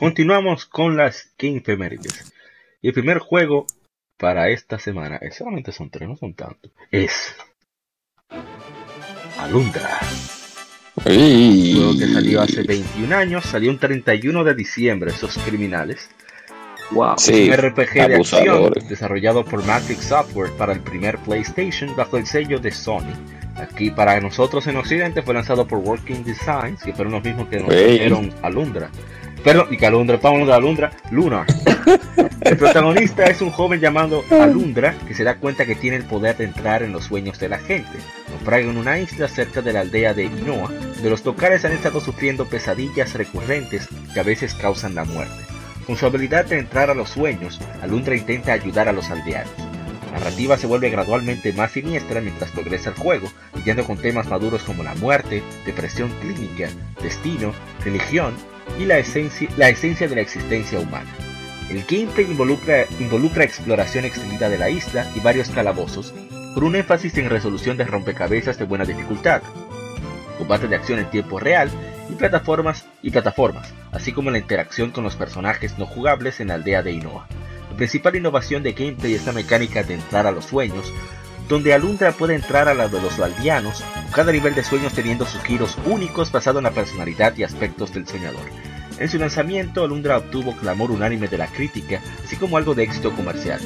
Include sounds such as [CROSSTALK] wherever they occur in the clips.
Continuamos con las Game Femérides. Y el primer juego para esta semana, eh, solamente son tres, no son tantos, es Alundra. Un juego que salió hace 21 años, salió un 31 de diciembre, esos criminales. Wow. un RPG de acción desarrollado por Matrix Software para el primer PlayStation bajo el sello de Sony. Aquí para nosotros en Occidente fue lanzado por Working Designs, que fueron los mismos que nos dieron Alundra. Perdón, y que Alundra, estamos de Alundra, Lunar. El protagonista es un joven llamado Alundra que se da cuenta que tiene el poder de entrar en los sueños de la gente. Naufraga en una isla cerca de la aldea de Inoa, donde los tocares han estado sufriendo pesadillas recurrentes que a veces causan la muerte. Con su habilidad de entrar a los sueños, Alundra intenta ayudar a los aldeanos. La narrativa se vuelve gradualmente más siniestra mientras progresa el juego, lidiando con temas maduros como la muerte, depresión clínica, destino, religión y la esencia, la esencia de la existencia humana. El gameplay involucra, involucra exploración extendida de la isla y varios calabozos, con un énfasis en resolución de rompecabezas de buena dificultad, combate de acción en tiempo real y plataformas, y plataformas, así como la interacción con los personajes no jugables en la aldea de Inoa. La principal innovación de gameplay es la mecánica de entrar a los sueños, donde Alundra puede entrar a la de los aldeanos, cada nivel de sueños teniendo sus giros únicos basado en la personalidad y aspectos del soñador. En su lanzamiento, Alundra obtuvo clamor unánime de la crítica, así como algo de éxito comercial.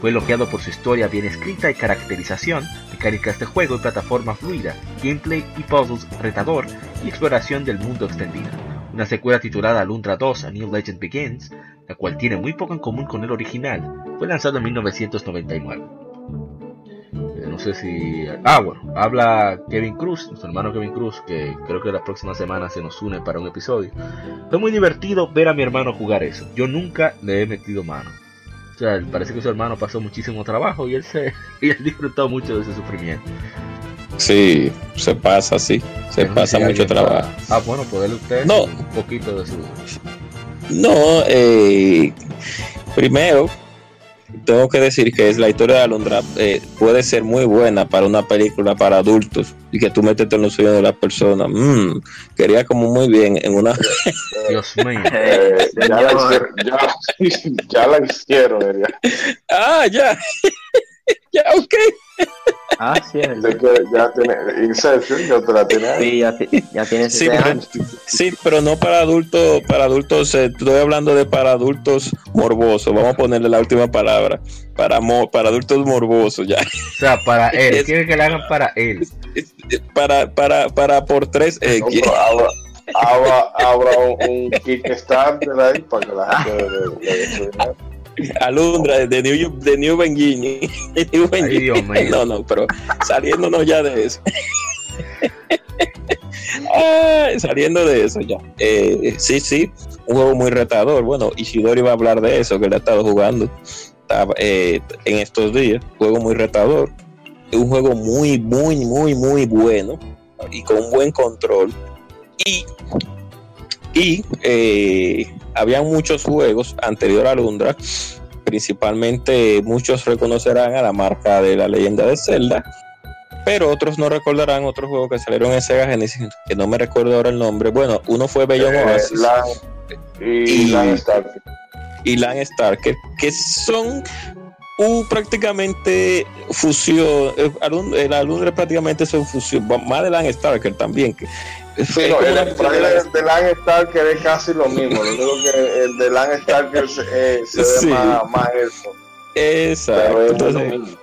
Fue elogiado por su historia bien escrita y caracterización, mecánicas de juego y plataforma fluida, gameplay y puzzles retador y exploración del mundo extendida. Una secuela titulada Alundra 2 A New Legend Begins, la cual tiene muy poco en común con el original, fue lanzado en 1999 no sé si. Ah, bueno, habla Kevin Cruz, nuestro hermano Kevin Cruz, que creo que la próxima semana se nos une para un episodio. Fue muy divertido ver a mi hermano jugar eso. Yo nunca le he metido mano. O sea, parece que su hermano pasó muchísimo trabajo y él se [LAUGHS] y él disfrutó mucho de ese sufrimiento. Sí, se pasa, sí. Se pasa mucho trabajo. Ah, bueno, poderle usted no. un poquito de su. No, eh, primero, tengo que decir que es la historia de Alondra eh, puede ser muy buena para una película para adultos y que tú metes en los sueños de la persona. Mm, quería como muy bien en una. [LAUGHS] Dios mío. Eh, ya, la [LAUGHS] hicieron, ya, [LAUGHS] ya, la hicieron. Ah, ya. [LAUGHS] ya, ok. Ah, sí. ya tiene Inception, ya te la tiene. Sí, ya, ya tiene sí, pero, sí, pero no para adultos, para adultos, eh, estoy hablando de para adultos morbosos. Vamos a ponerle la última palabra. Para para adultos morbosos, ya. O sea, para él. Quiere que le hagan para él. Para, para, para por tres X. Habrá un, Kickstarter ahí para que la gente le, [LAUGHS] Alundra de New, de New Benguini. [LAUGHS] [LAUGHS] No, no, pero saliéndonos ya de eso. saliendo de eso ya. Eh, sí, sí, un juego muy retador. Bueno, Isidori va a hablar de eso, que le ha estado jugando eh, en estos días. Juego muy retador. Un juego muy, muy, muy, muy bueno y con un buen control. Y, y eh, había muchos juegos anterior a Lundra, principalmente muchos reconocerán a la marca de la leyenda de Zelda, pero otros no recordarán otros juegos que salieron en Sega Genesis, que no me recuerdo ahora el nombre. Bueno, uno fue Bellon eh, Oasis y, y Starker. Y Land Starker, que son un prácticamente fusión, el alumno prácticamente es fusión, más de Land Starker también, que Sí, no, el, el de Land Starker es casi lo mismo. Lo único que el de Land Starker se, eh, se ve más, más elfo. Exacto. Entonces,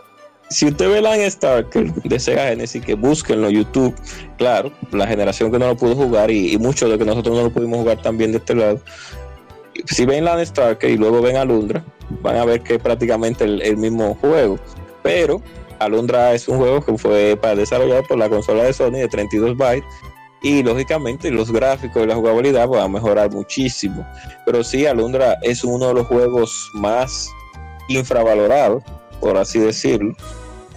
si usted ve Land Starker de Sega Genesis, que búsquenlo en YouTube, claro, la generación que no lo pudo jugar y, y muchos de que nosotros no lo pudimos jugar también de este lado. Si ven Land Starker y luego ven Alundra, van a ver que es prácticamente el, el mismo juego. Pero Alundra es un juego que fue para desarrollado por la consola de Sony de 32 bytes y lógicamente los gráficos y la jugabilidad van a mejorar muchísimo. Pero sí, Alundra es uno de los juegos más infravalorados, por así decirlo,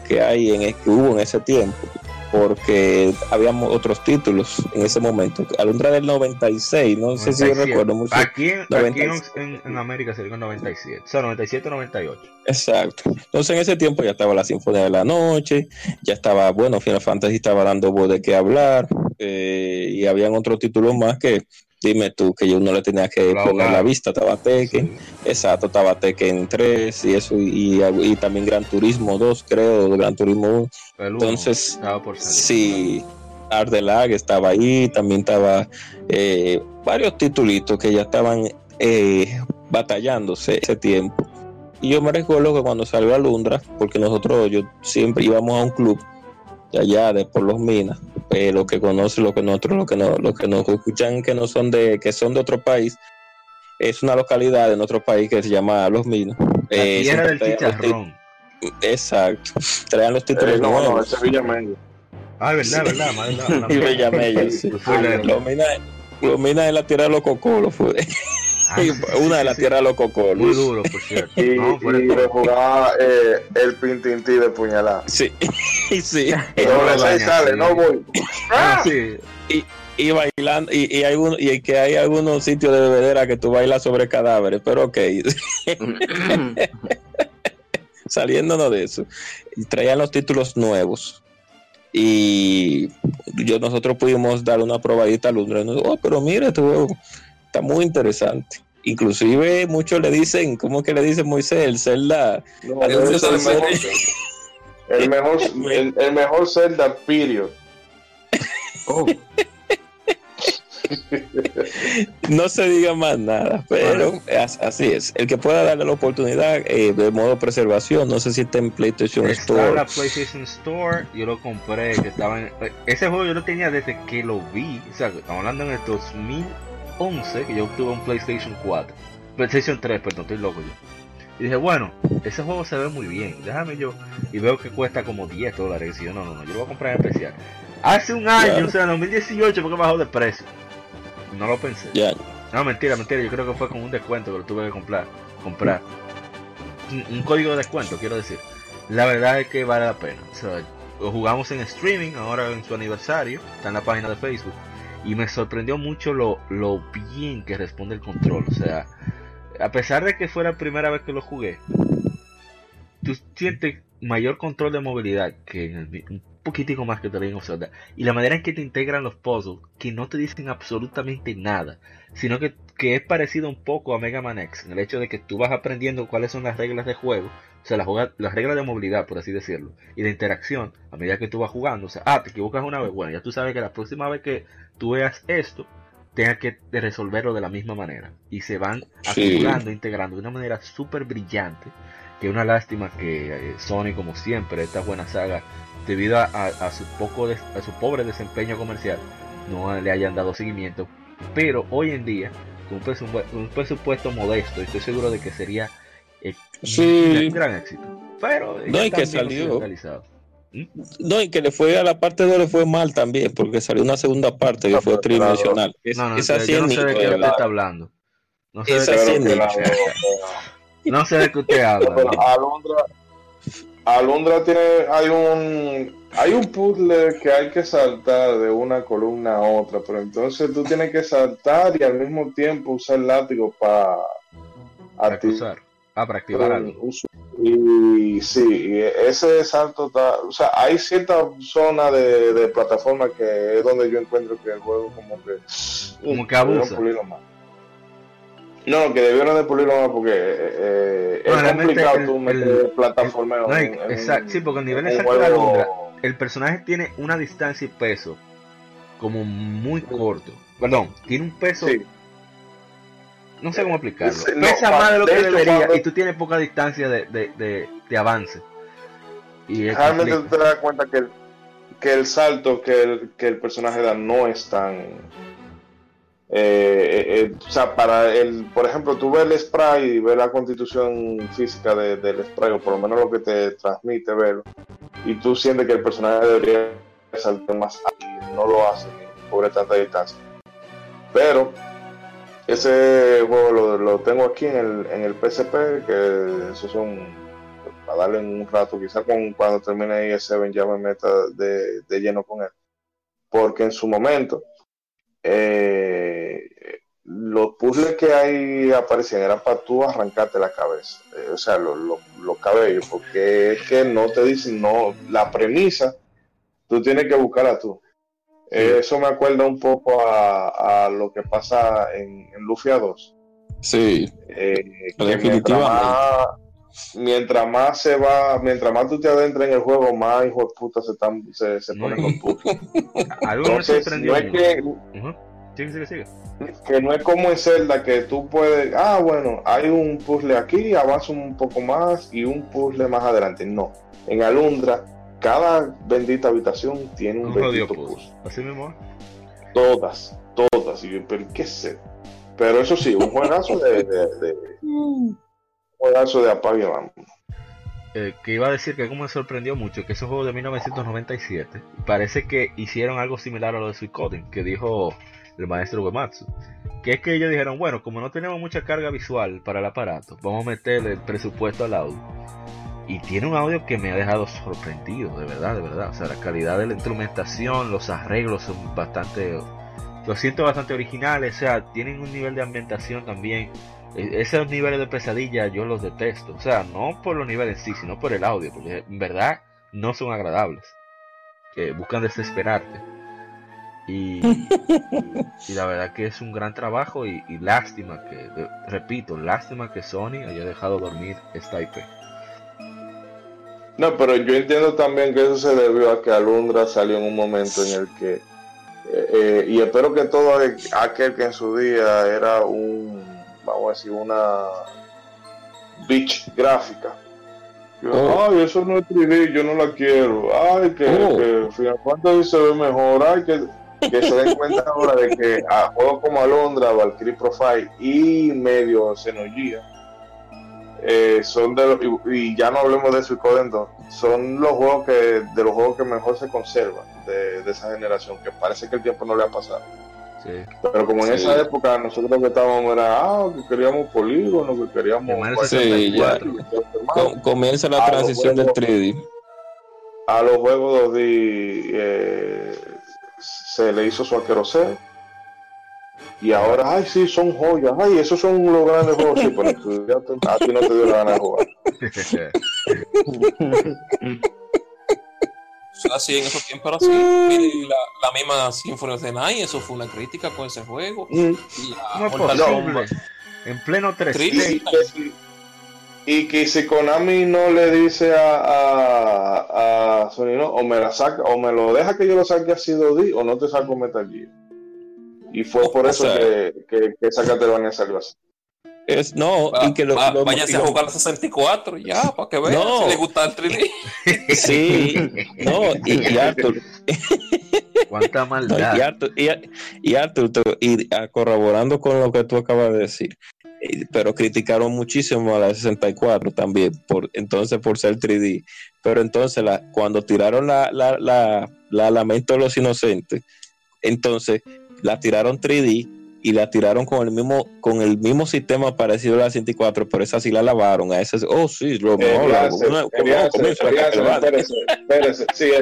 que hay en que hubo en ese tiempo, porque habíamos otros títulos en ese momento. Alundra del 96, no sé si yo recuerdo mucho. Aquí, en, aquí en, en, América sería el 97, o sea, 97 98. Exacto. Entonces en ese tiempo ya estaba la Sinfonía de la Noche, ya estaba, bueno, Final Fantasy estaba dando voz de qué hablar, eh, y habían otros títulos más que dime tú que yo no le tenía que poner la vista, estaba Tekken, sí. exacto, estaba Tekken 3 y eso, y, y, también Gran Turismo 2, creo, Gran Turismo 1. Entonces, sí, Ardelag estaba ahí, también estaba eh, varios titulitos que ya estaban eh, batallándose ese tiempo. Y yo me recuerdo que cuando salió Alundra, porque nosotros, yo siempre íbamos a un club de allá de por los minas eh, lo que conocen lo que nosotros lo que no lo que nos escuchan que no son de que son de otro país es una localidad en otro país que se llama Los Minas la eh, tierra del chicharrón exacto traían los títulos eh, no, nuevos. no, ese es Villamello ah verdad [LAUGHS] sí. verdad, verdad, verdad, y Villamello sí. los minas los minas de la tierra de los cocolos fue sí, una de las sí, tierras de los cocolos. Muy duro, por cierto. Y, no, y de jugar eh, el pintintí de puñalada. Sí, [LAUGHS] sí. Seis sale, no voy. Ah, sí. Y, y bailando, y, y, hay un, y que hay algunos sitios de bebedera que tú bailas sobre cadáveres, pero ok. [LAUGHS] Saliéndonos de eso. Y traían los títulos nuevos. Y yo, nosotros pudimos dar una probadita a Lundra. Oh, pero mira, este juego está muy interesante. Inclusive muchos le dicen, ¿cómo que le dice Moisés? El Zelda. No, el, el, mejor, [LAUGHS] el, mejor, el, el mejor Zelda, period. Oh. [LAUGHS] no se diga más nada, pero así es. El que pueda darle la oportunidad eh, de modo preservación, no sé si está en PlayStation está Store. En la PlayStation Store, yo lo compré, que estaba en, ese juego yo lo tenía desde que lo vi, o sea, estamos hablando en el 2000 11 que yo obtuve un PlayStation 4. PlayStation 3, perdón, estoy loco yo. Y dije, bueno, ese juego se ve muy bien, déjame yo. Y veo que cuesta como 10 dólares. Y yo, no, no, no, yo lo voy a comprar en especial. Hace un año, o sea, en 2018, porque bajó de precio. No lo pensé. Yeah. No, mentira, mentira, yo creo que fue con un descuento que lo tuve que comprar. comprar. Un, un código de descuento, quiero decir. La verdad es que vale la pena. O sea, lo jugamos en streaming, ahora en su aniversario, está en la página de Facebook y me sorprendió mucho lo, lo bien que responde el control. O sea, a pesar de que fue la primera vez que lo jugué, tú sientes mayor control de movilidad que en un poquitico más que Legend of Zelda. Y la manera en que te integran los puzzles, que no te dicen absolutamente nada, sino que, que es parecido un poco a Mega Man X, en el hecho de que tú vas aprendiendo cuáles son las reglas de juego, o sea, las, las reglas de movilidad, por así decirlo, y de interacción a medida que tú vas jugando. O sea, ah, te equivocas una vez, bueno, ya tú sabes que la próxima vez que tú veas esto, tengas que resolverlo de la misma manera. Y se van acumulando, sí. integrando de una manera súper brillante. Que es una lástima que eh, Sony, como siempre, esta buena saga, debido a, a, su poco de, a su pobre desempeño comercial, no le hayan dado seguimiento. Pero hoy en día, con un presupuesto, un presupuesto modesto, estoy seguro de que sería eh, sí. un gran éxito. Pero no, y que salió. No, y que le fue a la parte 2 le fue mal también, porque salió una segunda parte que no, fue tridimensional. No, no, esa yo no sé de qué usted está hablando. No sé esa de qué No sé de qué usted habla. Alondra, Alondra tiene, hay un, hay un puzzle que hay que saltar de una columna a otra, pero entonces tú tienes que saltar y al mismo tiempo usar el látigo para activar. Ah, para activar algo. Y sí, ese salto está, o sea, hay cierta zona de, de, plataforma que es donde yo encuentro que el juego como que como que abusa. Más. No, que debieron de pulirlo más porque eh, no, es complicado el, tú meter plataformeo. No, exacto, sí, porque en nivel de salto de Alundra, el personaje tiene una distancia y peso como muy corto. Perdón, tiene un peso sí no sé cómo explicarlo. No, Pesa más de lo que de debería cuando... y tú tienes poca distancia de, de, de, avance. Y realmente tú te das cuenta que el, que el salto que el, que el personaje da no es tan. Eh, eh, o sea, para el, por ejemplo, tú ves el spray y ves la constitución física de- del spray, o por lo menos lo que te transmite verlo, y tú sientes que el personaje debería saltar más alto, no lo hace cubre tanta distancia. Pero ese juego lo, lo tengo aquí en el, en el PSP, que eso son para darle un rato, quizá con, cuando termine ES7 ya me meta de, de lleno con él. Porque en su momento, eh, los puzzles que ahí aparecían eran para tú arrancarte la cabeza, eh, o sea, lo- lo- los cabellos, porque es que no te dicen, no, la premisa, tú tienes que buscarla tú. Eh, eso me acuerda un poco a, a lo que pasa en, en Lufia 2. Sí, Eh, que Definitivamente. Mientras más, mientras más se va, mientras más tú te adentras en el juego, más hijo de puta se, están, se, se ponen los. [LAUGHS] Algo me sorprendió. no es que. Sigue, sigue, sigue. que no es como en Zelda que tú puedes, ah, bueno, hay un puzzle aquí, avanza un poco más y un puzzle más adelante. No, en Alundra, cada bendita habitación tiene un bendito puzzle. puzzle. Así mismo. Todas, todas. Y yo, pero ¿qué sé? Pero eso sí, un juegazo de, de, de- un [LAUGHS] juegazo de apague. Eh, que iba a decir que como me sorprendió mucho que ese juego de 1997 parece que hicieron algo similar a lo de Suicoden que dijo el maestro Uematsu que es que ellos dijeron bueno como no tenemos mucha carga visual para el aparato vamos a meterle el presupuesto al audio y tiene un audio que me ha dejado sorprendido de verdad de verdad o sea la calidad de la instrumentación los arreglos son bastante los siento bastante originales o sea tienen un nivel de ambientación también esos niveles de pesadilla yo los detesto. O sea, no por los niveles en sí, sino por el audio, porque en verdad no son agradables. Que buscan desesperarte. Y, y la verdad que es un gran trabajo y, lástima que, repito, lástima que Sony haya dejado dormir esta IP. No, pero yo entiendo también que eso se debió a que Alundra salió en un momento en el que, eh, eh, y espero que todo aquel que en su día era un, vamos a decir, una bitch gráfica. Yo, Oh. Ay, eso no es 3D, yo no la quiero. Ay, que, Oh. que Final Fantasy se ve mejor. Ay, que, que se den cuenta [LAUGHS] ahora de que a juegos como Alondra, Valkyrie Profile y medio Xenogears eh, son de los, y, y ya no hablemos de Suicoden 2, son los juegos que, de los juegos que mejor se conservan de, de esa generación, que parece que el tiempo no le ha pasado. Sí. Pero como en Sí. esa época nosotros que estábamos era, ah, que queríamos polígono, que queríamos... De Mario Sí, 64. Com- comienza la transición los del juegos. 3D. a los juegos 2D eh, se le hizo su aqueroseo. Y ahora, ay, sí, son joyas. Ay, esos son los grandes juegos. Sí, pero tú ya te- a ti no te dio la gana de jugar. [LAUGHS] [LAUGHS] Eso así en esos tiempos era así. Mire, la, la misma Symphony of the Night, eso fue una crítica con ese juego. Mm. La ¿Cómo es posible? En pleno 3D. Triste. Y que, y que si Konami no le dice a, a, a Sony, no, o me la saca, o me lo deja que yo lo saque así 2D, o no te saco Metal Gear. Y fue por O eso sea, que, que, que esa Castlevania salió así. Es, no, Va- y que lo, va- lo- váyase a lo- jugar a 64 ya, para que vean No. si le gusta el 3D. [LAUGHS] Sí, no, y, y Arthur, Cuánta [LAUGHS] no, maldad. y Arthur, y, y Arthur, y ah, corroborando con lo que tú acabas de decir, eh, pero criticaron muchísimo a la 64 también, por entonces por ser 3D. Pero entonces la, cuando tiraron la, la, la, la Lamento de los Inocentes, entonces la tiraron 3D y la tiraron con el mismo con el mismo sistema parecido a la 64, pero esa sí la lavaron. A esa, oh sí, lo mejor. Sí,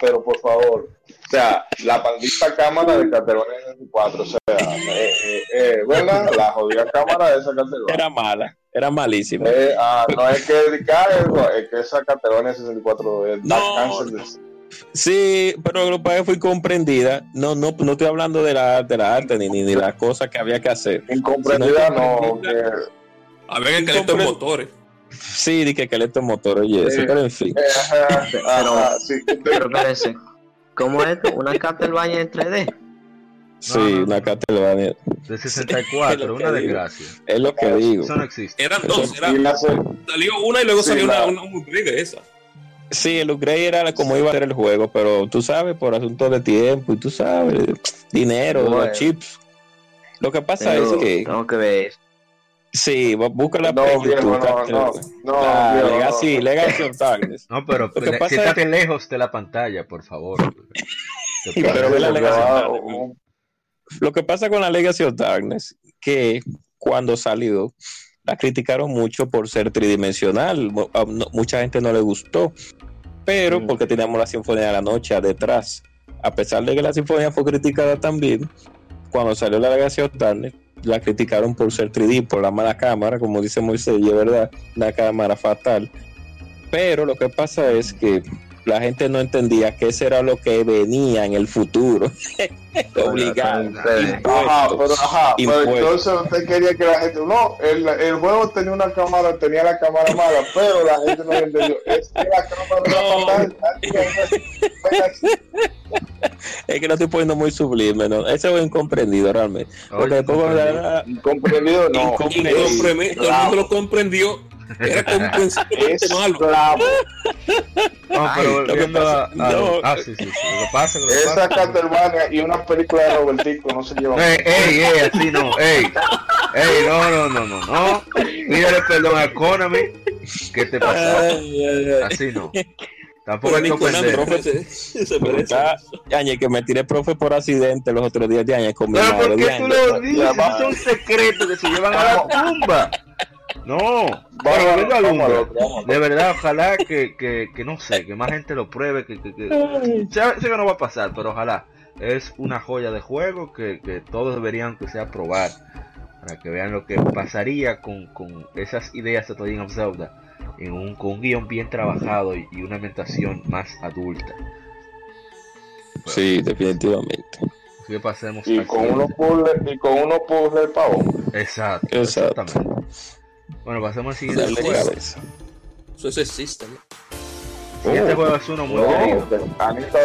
pero por favor. O sea, la maldita cámara de Castlevania 64, o sea, eh, eh, eh, ¿verdad? La jodida cámara de esa Castlevania. Era mala, era malísima. Eh, ah, no es que dedicar, es que esa Castlevania 64 es No, de... Sí, pero lo que que fui comprendida. No, no, no estoy hablando de la, de la arte ni, ni de las cosas que había que hacer. Incomprendida, Si no. Que, A ver de Comprendo. motores. Sí, di que esqueleto motor y eso, Sí. pero en fin. eh, ajá, [LAUGHS] ajá, sí, Pero espérese, ¿cómo es esto? ¿Una Castlevania en 3D? Sí, no, no. una Castlevania. De 64, Es lo una que desgracia. Es lo que digo. Eso no existe. Eran dos, era, salió una y luego Sí, salió la- una, una, un upgrade de esa. Sí, el upgrade era como iba a ser el juego, pero tú sabes, por asunto de tiempo y tú sabes, dinero, Bueno. los chips. Lo que pasa es que, tengo que ver eso. sí, busca la No, viejo, no, no, no, viejo, no. Legacy, of Darkness. No, pero Lo que le- pasa es- siéntate lejos de la pantalla, por favor. [LAUGHS] Pero ve la Legacy of Darkness. Lo que pasa con la Legacy of Darkness, que cuando salió, la criticaron mucho por ser tridimensional. A- mucha gente no le gustó, pero Mm. porque teníamos la Sinfonía de la Noche detrás. A pesar de que la Sinfonía fue criticada también, cuando salió la of Darkness, la criticaron por ser 3D, por la mala cámara, como dice Moisés, y es verdad, una cámara fatal. Pero lo que pasa es que la gente no entendía que eso era lo que venía en el futuro. [LAUGHS] Obligado. Ajá, pero, ajá, pero entonces usted quería que la gente. No, el, el juego tenía una cámara, tenía la cámara mala, pero la gente no entendió. Es que la cámara No. [LAUGHS] Es que lo estoy poniendo muy sublime, ¿no? Eso es incomprendido realmente. Porque Oye, después era- Incomprendido, no. Incomprendido. Todo el mundo lo comprendió. Era. Esclavo. No, pero Ay, lo que volviendo pasa- a, a- no. Ah, sí, sí, sí. Lo que pasa, lo que Esa. Castlevania y una película de Robertico no se llevan. Ey, ey, ey, así no, ey, ey, no, no, no, no, no. Pídele perdón a Konami. ¿Qué te ay. Así no. Tampoco hay que profe, se, se que me tiré profe por accidente los otros días de año con mi Pero madre. ¿por qué tú lo dices? Esos son secretos que se llevan a la tumba. No, bueno, de verdad, ojalá que, que, que no sé, que más gente lo pruebe, que, que, que- sé, sé que no va a pasar, pero ojalá. Es una joya de juego que, que todos deberían que sea probar, para que vean lo que pasaría con, con esas ideas de Legend of Zelda, en un, con un guion bien trabajado y, y una ambientación más adulta. Sí, definitivamente. Así que pasemos Y con unos puzzles y con unos puzzles pavo. Exacto, Exacto. exactamente. Bueno, pasemos al siguiente Dale juego. Eso es existe, ¿no? El siguiente juego es uno muy querido. No, que Anita,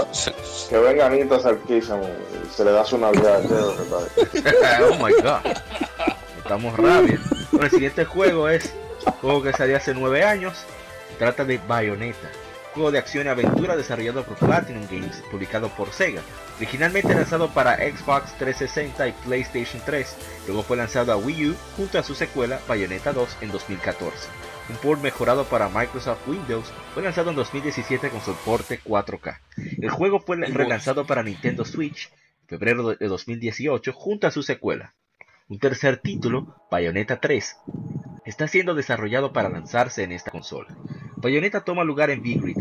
que venga Anita Sarkisian y se le da su navidad. [LAUGHS] oh my god. Estamos rabia. Bueno, el siguiente juego es un juego que salió hace 9 años. Trata de Bayonetta. Juego de acción y aventura desarrollado por Platinum Games, publicado por Sega. Originalmente lanzado para Xbox 360 y PlayStation 3, luego fue lanzado a Wii U junto a su secuela Bayonetta 2 en 2014. Un port mejorado para Microsoft Windows fue lanzado en 2017 con soporte 4K. El juego fue relanzado para Nintendo Switch en febrero de 2018 junto a su secuela. Un tercer título, Bayonetta 3, está siendo desarrollado para lanzarse en esta consola. Bayonetta toma lugar en Vigrid,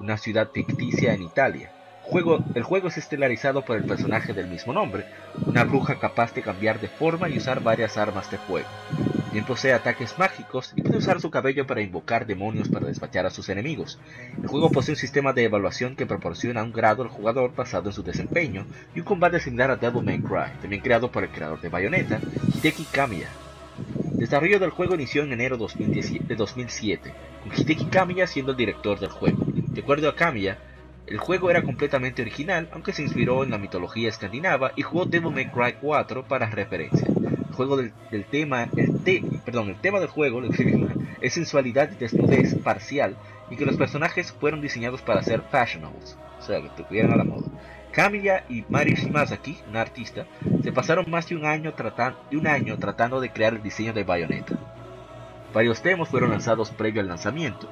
una ciudad ficticia en Italia. Juego- el juego es estelarizado por el personaje del mismo nombre, una bruja capaz de cambiar de forma y usar varias armas de fuego. También posee ataques mágicos y puede usar su cabello para invocar demonios para despachar a sus enemigos. El juego posee un sistema de evaluación que proporciona un grado al jugador basado en su desempeño y un combate similar a Devil May Cry, también creado por el creador de Bayonetta, Hideki Kamiya. El desarrollo del juego inició en enero 2017 de 2007, con Hideki Kamiya siendo el director del juego. De acuerdo a Kamiya, el juego era completamente original, aunque se inspiró en la mitología escandinava y jugó Devil May Cry 4 para referencia. El juego del, tema, el perdón, el tema del juego [LAUGHS] es sensualidad y desnudez parcial y que los personajes fueron diseñados para ser fashionables, o sea, que estuvieran a la moda. Kamiya y Mari Shimazaki, un artista, se pasaron más de un año, tratan- de un año tratando de crear el diseño de Bayonetta. Varios demos fueron lanzados previo al lanzamiento.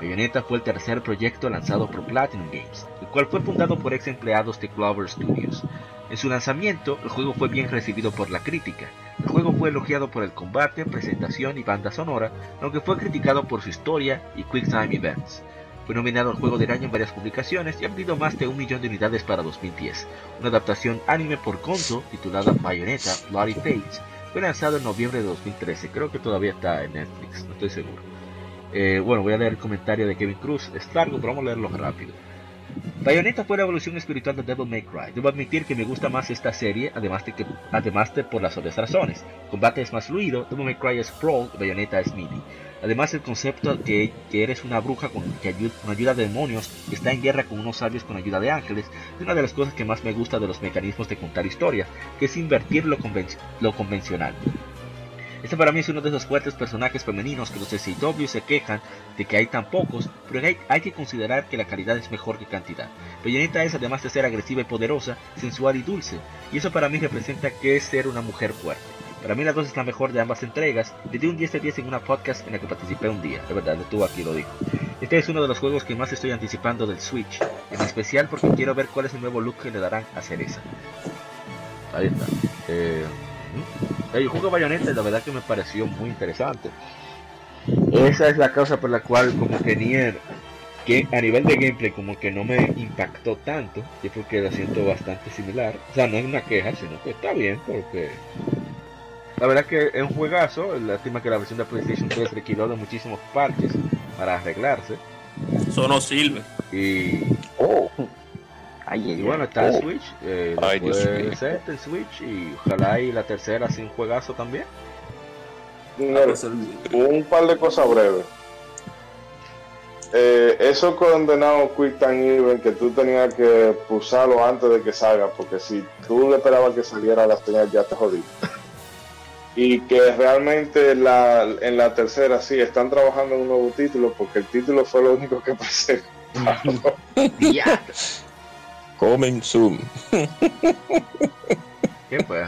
Bayonetta fue el tercer proyecto lanzado por Platinum Games, el cual fue fundado por ex empleados de Clover Studios. En su lanzamiento, el juego fue bien recibido por la crítica. El juego fue elogiado por el combate, presentación y banda sonora, aunque fue criticado por su historia y Quick Time Events. Fue nominado al Juego del Año en varias publicaciones y ha vendido más de un millón de unidades para 2010. Una adaptación anime por Konzo, titulada Bayonetta Bloody Fates, fue lanzado en noviembre de 2013. Creo que todavía está en Netflix, no estoy seguro. Eh, bueno, voy a leer el comentario de Kevin Cruz. Es largo, pero vamos a leerlo rápido. Bayonetta fue la evolución espiritual de Devil May Cry. Debo admitir que me gusta más esta serie, además de que, además de por las otras razones. Combate es más fluido, Devil May Cry es crawl, Bayonetta es melee. Además el concepto que, que eres una bruja con, que ayu- con ayuda de demonios, que está en guerra con unos sabios con ayuda de ángeles, es una de las cosas que más me gusta de los mecanismos de contar historias, que es invertir lo, conven- lo convencional. Este para mí es uno de esos fuertes personajes femeninos que los SCW se quejan de que hay tan pocos, pero hay, que considerar que la calidad es mejor que cantidad. Bayonetta es además de ser agresiva y poderosa, sensual y dulce, y eso para mí representa que es ser una mujer fuerte. Para mí la 2 es la mejor de ambas entregas. Le di un 10 de 10 en una podcast en la que participé un día. De verdad, tú aquí lo digo. Este es uno de los juegos que más estoy anticipando del Switch. En especial porque quiero ver cuál es el nuevo look que le darán a Cereza. Ahí está. Eh, el juego Bayonetta la verdad que me pareció muy interesante. Esa es la causa por la cual como que Nier que a nivel de gameplay como que no me impactó tanto, yo creo que la siento bastante similar. O sea, no es una queja, sino que está bien porque la verdad que es un juegazo, lástima que la versión de PlayStation 3 requirió de muchísimos parches para arreglarse. Eso no sirve. Y, Oh, y bueno, está el Oh. Switch, eh, Ay, después el Switch y ojalá y la tercera un juegazo también. Mira, un par de cosas breves. Eh, eso condenado Quick Time Event que tú tenías que pulsarlo antes de que salga, porque si tú le esperabas que saliera la señal ya te jodí. Y que realmente la, en la tercera sí están trabajando en un nuevo título, porque el título fue lo único que [LAUGHS] pasé. Coming soon. ¿Qué fue?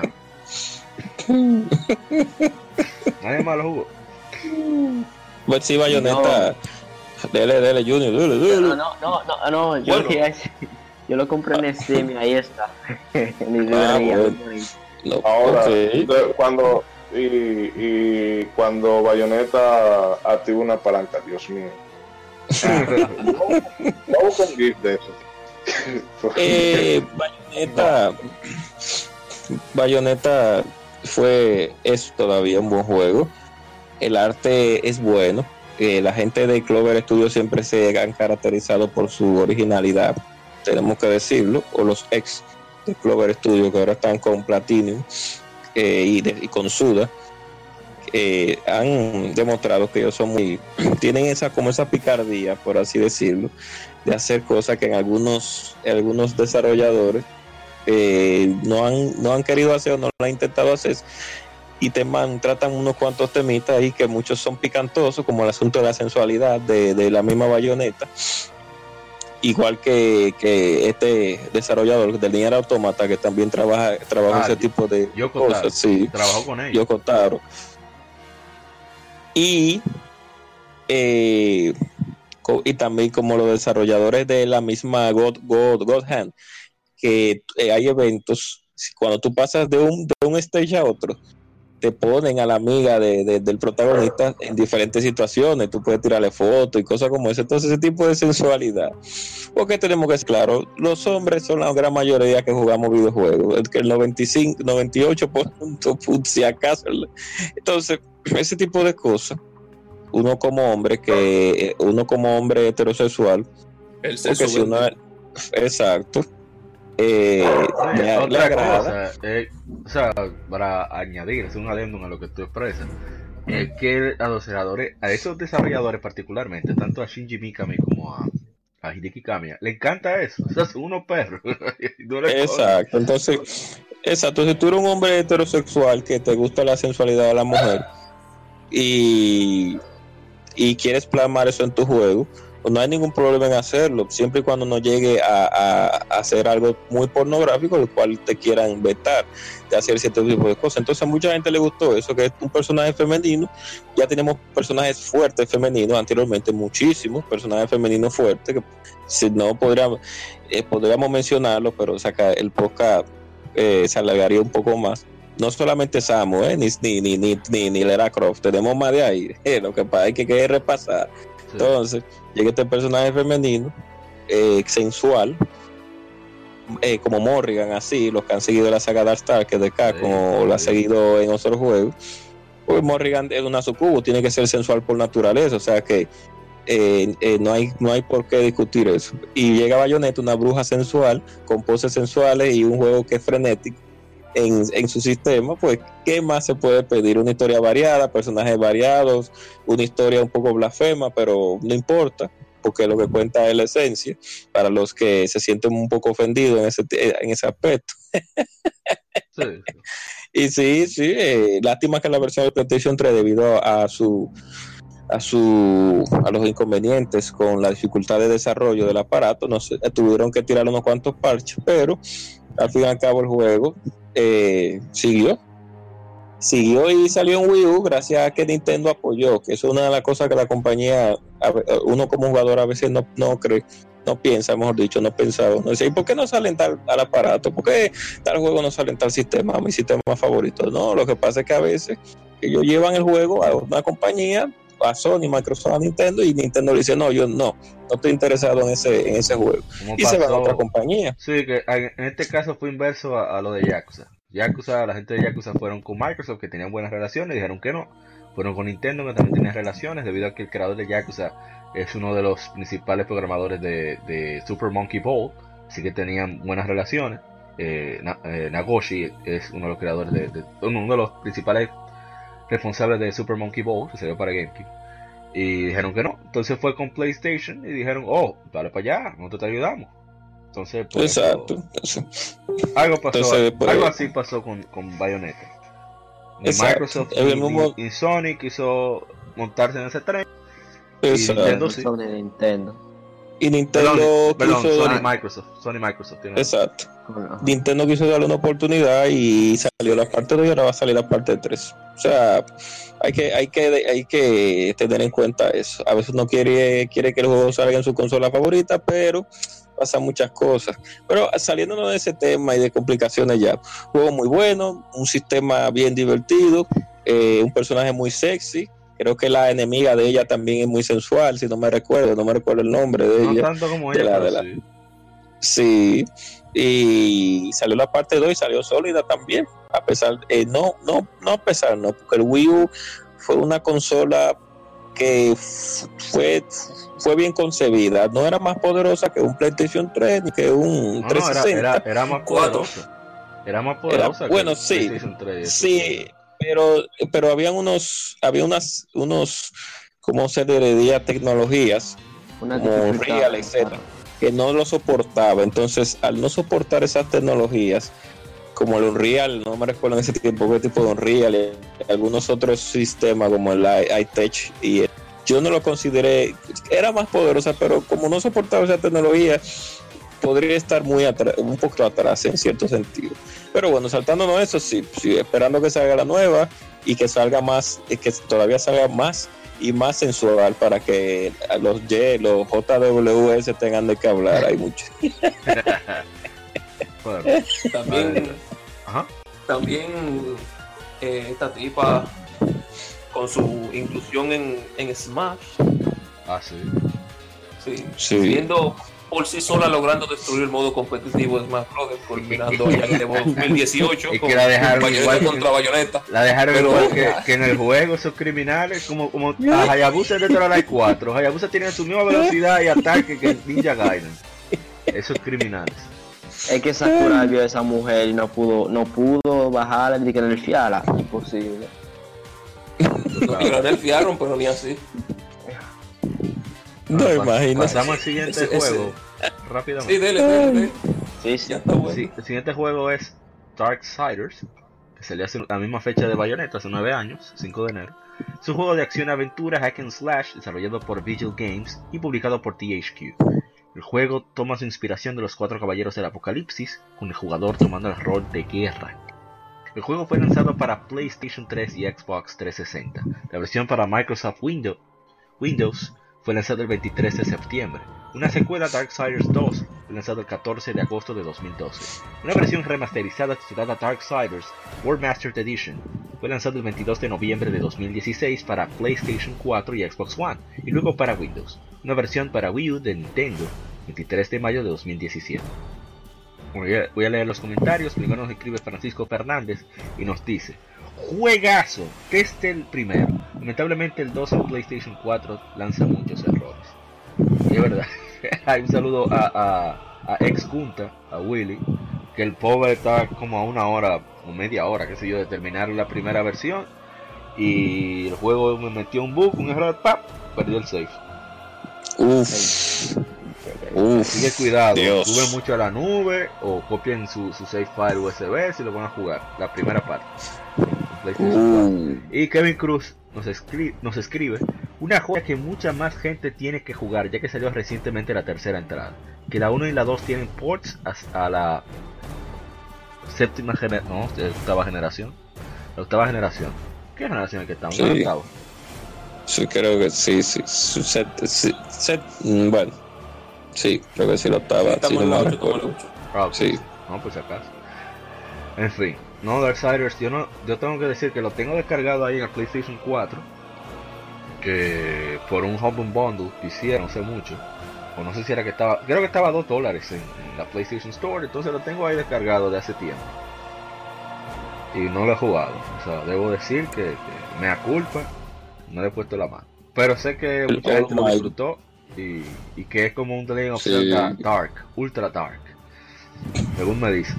Nadie más lo jugó. Pues sí, Bayonetta. Dele, dele, Junior, dele, No, dele. no, no, no, no, yo, Bueno. yo lo compré en Steam y ahí está. [LAUGHS] Ni Ah. No, Ahora, cuando y, y cuando Bayonetta activa una palanca, Dios mío. [LAUGHS] No busco un GIF de eso. Eh, Bayonetta, fue, es todavía un buen juego. El arte es bueno. Eh, la gente de Clover Studio siempre se han caracterizado por su originalidad, tenemos que decirlo, o los ex de Clover Studio que ahora están con Platinum eh, y con Suda. eh, han demostrado que ellos son muy [CLEARS THROAT] tienen esa como esa picardía por así decirlo de hacer cosas que en algunos, algunos desarrolladores eh, no, han, no han querido hacer o no lo han intentado hacer y te man- tratan unos cuantos temitas ahí que muchos son picantosos, como el asunto de la sensualidad de, de la misma bayoneta. Igual que, que este desarrollador del Nier Automata que también trabaja, trabaja Ah, ese tipo de Taro. cosas, sí. Trabajó con ellos. Taro. Y, eh, y también como los desarrolladores de la misma God, God, God Hand, que eh, hay eventos, cuando tú pasas de un, de un stage a otro, te ponen a la amiga de- de- del protagonista en diferentes situaciones, tú puedes tirarle fotos y cosas como eso, entonces ese tipo de sensualidad. Porque tenemos que ser claro, los hombres son la gran mayoría que jugamos videojuegos, que el 95, 98%, si acaso, entonces, ese tipo de cosas, uno como hombre, que eh, uno como hombre heterosexual, El sexo porque si uno vende. exacto, eh, le otra agrada. cosa, eh, o sea, para añadir, es un adendum a lo que tú expresas, es que a los creadores, a esos desarrolladores particularmente, tanto a Shinji Mikami como a, a Hideki Kamiya, le encanta eso, o sea, son unos perros. [LAUGHS] No. Exacto, entonces, exacto, si tú eres un hombre heterosexual que te gusta la sensualidad de la mujer y, y quieres plasmar eso en tu juego, pues no hay ningún problema en hacerlo, siempre y cuando no llegue a, hacer algo muy pornográfico, el cual te quieran vetar de hacer cierto tipo de cosas. Entonces a mucha gente le gustó eso, que es un personaje femenino, ya tenemos personajes fuertes femeninos anteriormente, muchísimos personajes femeninos fuertes, que si no podríamos, eh, podríamos mencionarlo, pero saca el podcast eh, se alargaría un poco más. No solamente Samu, eh, ni, ni, ni, ni, ni, Lara Croft, tenemos más de ahí. [LAUGHS] eh, lo que pasa es que hay que repasar. Sí. Entonces, llega este personaje femenino, eh, sensual, eh, como Morrigan, así, los que han seguido la saga Dark Star, que es de acá, Sí, como lo ha sí. seguido en otros juegos. Pues Morrigan es una sucubo, tiene que ser sensual por naturaleza, o sea que eh, eh, no, hay, no hay por qué discutir eso. Y llega Bayonetta, una bruja sensual, con poses sensuales y un juego que es frenético en, en su sistema, pues, ¿qué más se puede pedir? Una historia variada, personajes variados, una historia un poco blasfema, pero no importa, porque lo que cuenta es la esencia, para los que se sienten un poco ofendidos en ese, en ese aspecto. [LAUGHS] Y sí, sí, eh, lástima que la versión de PlayStation 3 debido a su a su a los inconvenientes con la dificultad de desarrollo del aparato, no tuvieron que tirar unos cuantos parches, pero al fin y al cabo el juego eh, siguió siguió y salió en Wii U gracias a que Nintendo apoyó, que es una de las cosas que la compañía, uno como jugador a veces no, no cree, no piensa, mejor dicho, no pensaba. No dice, ¿y por qué no salen tal al aparato? ¿Por qué tal juego no sale en tal sistema, mi sistema favorito? No, lo que pasa es que a veces ellos llevan el juego a una compañía, a Sony, Microsoft, a Nintendo, y Nintendo le dice, no, yo no, no estoy interesado en ese, en ese juego. Y se va a otra compañía. Sí, que en este caso fue inverso a, a lo de Yakuza. Yakuza, la gente de Yakuza fueron con Microsoft que tenían buenas relaciones, dijeron que no. Fueron con Nintendo que también tenían relaciones, debido a que el creador de Yakuza es uno de los principales programadores de, Super Monkey Ball, así que tenían buenas relaciones. Eh, eh, Nagoshi es uno de los creadores de, uno de los principales responsables de Super Monkey Ball, que salió para GameCube. Y dijeron que no. Entonces fue con PlayStation y dijeron, oh, dale para allá, nosotros te ayudamos. Entonces, Exacto. algo pasó, algo así pasó con, con Bayonetta. Microsoft y, y, Sony quiso montarse en ese tren. Y Nintendo sí. Nintendo. Y Nintendo perdón, Sony Microsoft, Sony Microsoft Exacto. Nintendo quiso darle una oportunidad y salió la parte 2 y ahora va a salir la parte 3. O sea, hay que, hay que, hay que tener en cuenta eso. A veces no quiere, quiere que el juego salga en su consola favorita, pero pasan muchas cosas. Pero saliéndonos de ese tema y de complicaciones ya, juego muy bueno, un sistema bien divertido, eh, un personaje muy sexy. Creo que la enemiga de ella también es muy sensual, si no me recuerdo, no me recuerdo el nombre de no ella. tanto como ella, sí. Y salió la parte 2 y salió sólida también. A pesar, eh, no, no, no a pesar, no, porque el Wii U fue una consola que fue fue bien concebida. No era más poderosa que un PlayStation 3 ni que un 360. era, más poderosa. Era más poderosa. bueno, sí. sí, pero, pero habían unos, había unas, unos, ¿cómo se diría? Tecnologías como Real, etcétera, que no lo soportaba. Entonces, al no soportar esas tecnologías, como el Unreal, no me recuerdo en ese tiempo qué tipo de Unreal, y algunos otros sistemas como el iTech y el yo no lo consideré, era más poderosa, pero como no soportaba esa tecnología, podría estar muy un poco atrás en cierto sentido. Pero bueno, saltándonos eso, sí, sí, esperando que salga la nueva y que salga más, que todavía salga más y más sensual para que los Y, los JWS tengan de qué hablar. Hay mucho. [LAUGHS] también, también eh, esta tipa con su inclusión en, en Smash. Ah, sí. Sí. sí. Viendo por sí sola logrando destruir el modo competitivo de Smash Bros. culminando ya en el [LAUGHS] 2018 y que la dejaron igual contra Bayonetta. La dejaron igual que, [LAUGHS] que, en el juego esos criminales como, como a Hayabusa de Light 4. Hayabusa tiene su misma velocidad y ataque que Ninja Gaiden. Esos criminales. Es que Sakurai vio a esa mujer y no pudo, no pudo bajar ni que nerfearla. Imposible. Lo nerfearon, pero ni así. No ah, imagino. Pasamos al siguiente juego. Rápidamente. Sí, dele, dele, Sí, sí. Ya está bueno. el siguiente juego es Darksiders, que salió hace la misma fecha de Bayonetta, hace 9 años, 5 de enero. Es un juego de acción-aventura hack and slash desarrollado por Vigil Games y publicado por THQ. El juego toma su inspiración de los cuatro caballeros del apocalipsis, con el jugador tomando el rol de guerra. El juego fue lanzado para PlayStation 3 y Xbox 360. La versión para Microsoft Windows, Windows fue lanzada el 23 de septiembre. Una secuela Darksiders 2 fue lanzada el 14 de agosto de 2012. Una versión remasterizada titulada Darksiders World Mastered Edition fue lanzada el 22 de noviembre de 2016 para PlayStation 4 y Xbox One y luego para Windows. Una versión para Wii U de Nintendo 23 de mayo de 2017. Voy a, leer los comentarios. Primero nos escribe Francisco Fernández y nos dice: Juegazo, este el primero. Lamentablemente el 2 en PlayStation 4 lanza muchos errores. Y es verdad. [LAUGHS] Hay un saludo a, a, ex Junta, a Willy, que el pobre está como a una hora o media hora, qué sé yo, de terminar la primera versión. Y el juego me metió un bug, un error, ¡pap! Perdió el save. Uf. Uf. Así que cuidado, suben mucho a la nube o copien su, su save file USB si lo van a jugar. La primera parte. Uh. Y Kevin Cruz nos, escribe, nos escribe una joya que mucha más gente tiene que jugar ya que salió recientemente la tercera entrada. Que la 1 y la 2 tienen ports hasta la séptima generación, no, octava generación. La octava generación. ¿Qué generación es que estamos? Sí. sí, creo que sí, sí. Set, set, mm, bueno, sí, creo que sí la octava. Sí, no ah, sí. No, pues acaso. En fin, no, Darksiders, yo no, yo tengo que decir que lo tengo descargado ahí en el PlayStation 4. Que por un Humble Bundle que hicieron hace mucho. O no sé si era que estaba, creo que estaba a 2 dólares en, la PlayStation Store. Entonces lo tengo ahí descargado de hace tiempo. Y no lo he jugado. O sea, debo decir que, me da culpa. No le he puesto la mano. Pero sé que mucha gente lo disfrutó. Y, y, que es como un The Legend of Dark, Ultra Dark. Según me dicen.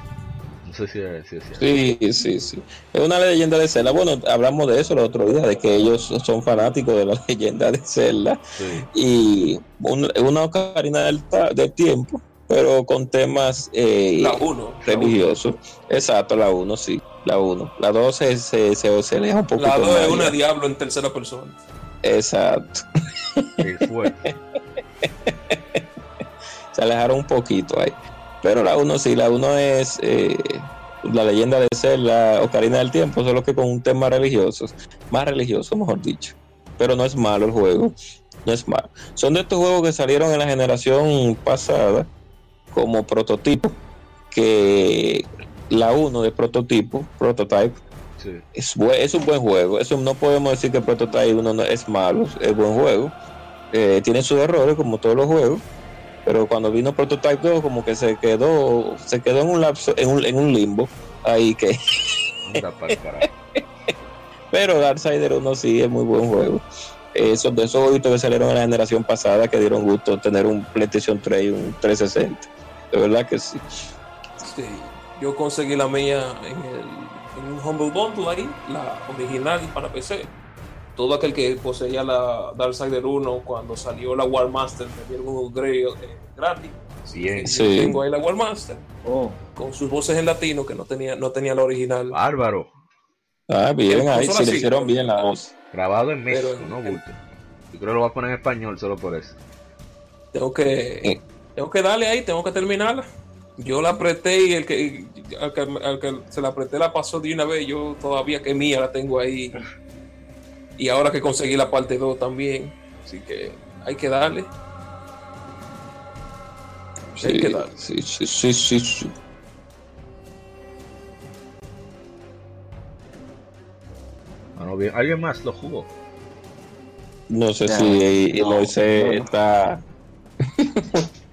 No sé si es, si Sí, sí, sí. Es una leyenda de Zelda. Bueno, hablamos de eso el otro día, de que ellos son fanáticos de la [LAUGHS] leyenda de Zelda. Y una ocarina del, del tiempo, pero con temas eh, religiosos. Exacto, la 1, sí. La 1. La 2 se, se, se, aleja un poquito. La 2 es una diablo en tercera persona. Exacto. [LAUGHS] se alejaron un poquito ahí. Pero la 1 sí, la 1 es eh, la leyenda de ser la Ocarina del Tiempo, solo que con un tema religioso, más religioso, mejor dicho. Pero no es malo el juego, no es malo. Son de estos juegos que salieron en la generación pasada como prototipo, que la 1 de prototipo, prototype, es, es, un buen juego. Eso no podemos decir que Prototype 1 es malo, es buen juego. Eh, tiene sus errores como todos los juegos, pero cuando vino Prototype 2 como que se quedó se quedó en un lapso en un, en un limbo ahí que [LAUGHS] pero Darksider 1 sí es muy buen juego. Esos de esos jueguitos que salieron en la generación pasada que dieron gusto tener un PlayStation 3 y un 360 de verdad que sí. Sí yo conseguí la mía en, el, en un Humble Bundle ahí la original para PC todo aquel que poseía la Darksider 1 cuando salió la War Master me dieron un upgrade eh, gratis. Bien. Sí. Tengo ahí la War Master oh. con sus voces en latino que no tenía, no tenía la original. Bárbaro. Ah, bien, ahí sí le hicieron bien la voz. Grabado en México, no bulto. Yo creo que lo voy a poner en español solo por eso. Tengo que, tengo que darle ahí, tengo que terminarla. Yo la apreté y el que, al que, al que se la apreté la pasó de una vez. Yo todavía que mía la tengo ahí y ahora que conseguí la parte 2 también. Así que hay que darle. Sí, hay que darle. Sí, sí, sí, sí. Bueno, bien. ¿Alguien más lo jugó? No sé si no, Moisés está.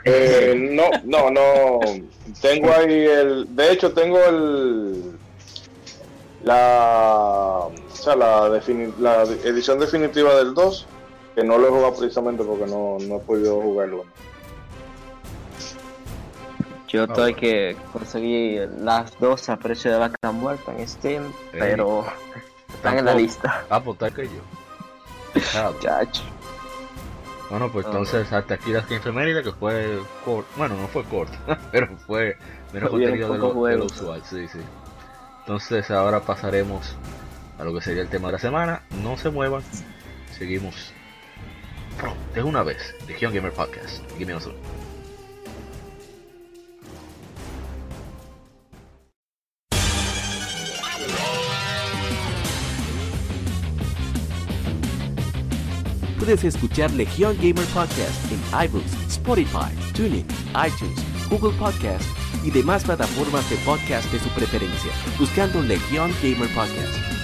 eh, no, no, no. Tengo ahí el. De hecho, tengo el. La sea, la, la edición definitiva del 2, que no lo he jugado precisamente porque no, no he podido jugarlo. Yo estoy ah, que conseguí las dos a precio de vaca muerta en Steam, pero [LAUGHS] están en la lista. Ah, pues que yo. [LAUGHS] Chacho. Bueno, pues entonces hasta aquí las 15 Mérida, que fue corto. Bueno, no fue corto, [LAUGHS] pero fue menos contenido de lo, de lo usual. Sí, sí. Entonces ahora pasaremos a lo que sería el tema de la semana. No se muevan, seguimos. Pro, de una vez, Legion Gamer Podcast. Give me Puedes escuchar Legion Gamer Podcast en iBooks, Spotify, TuneIn, iTunes, Google Podcast y demás plataformas de podcast de su preferencia, buscando Legion Gamer Podcast.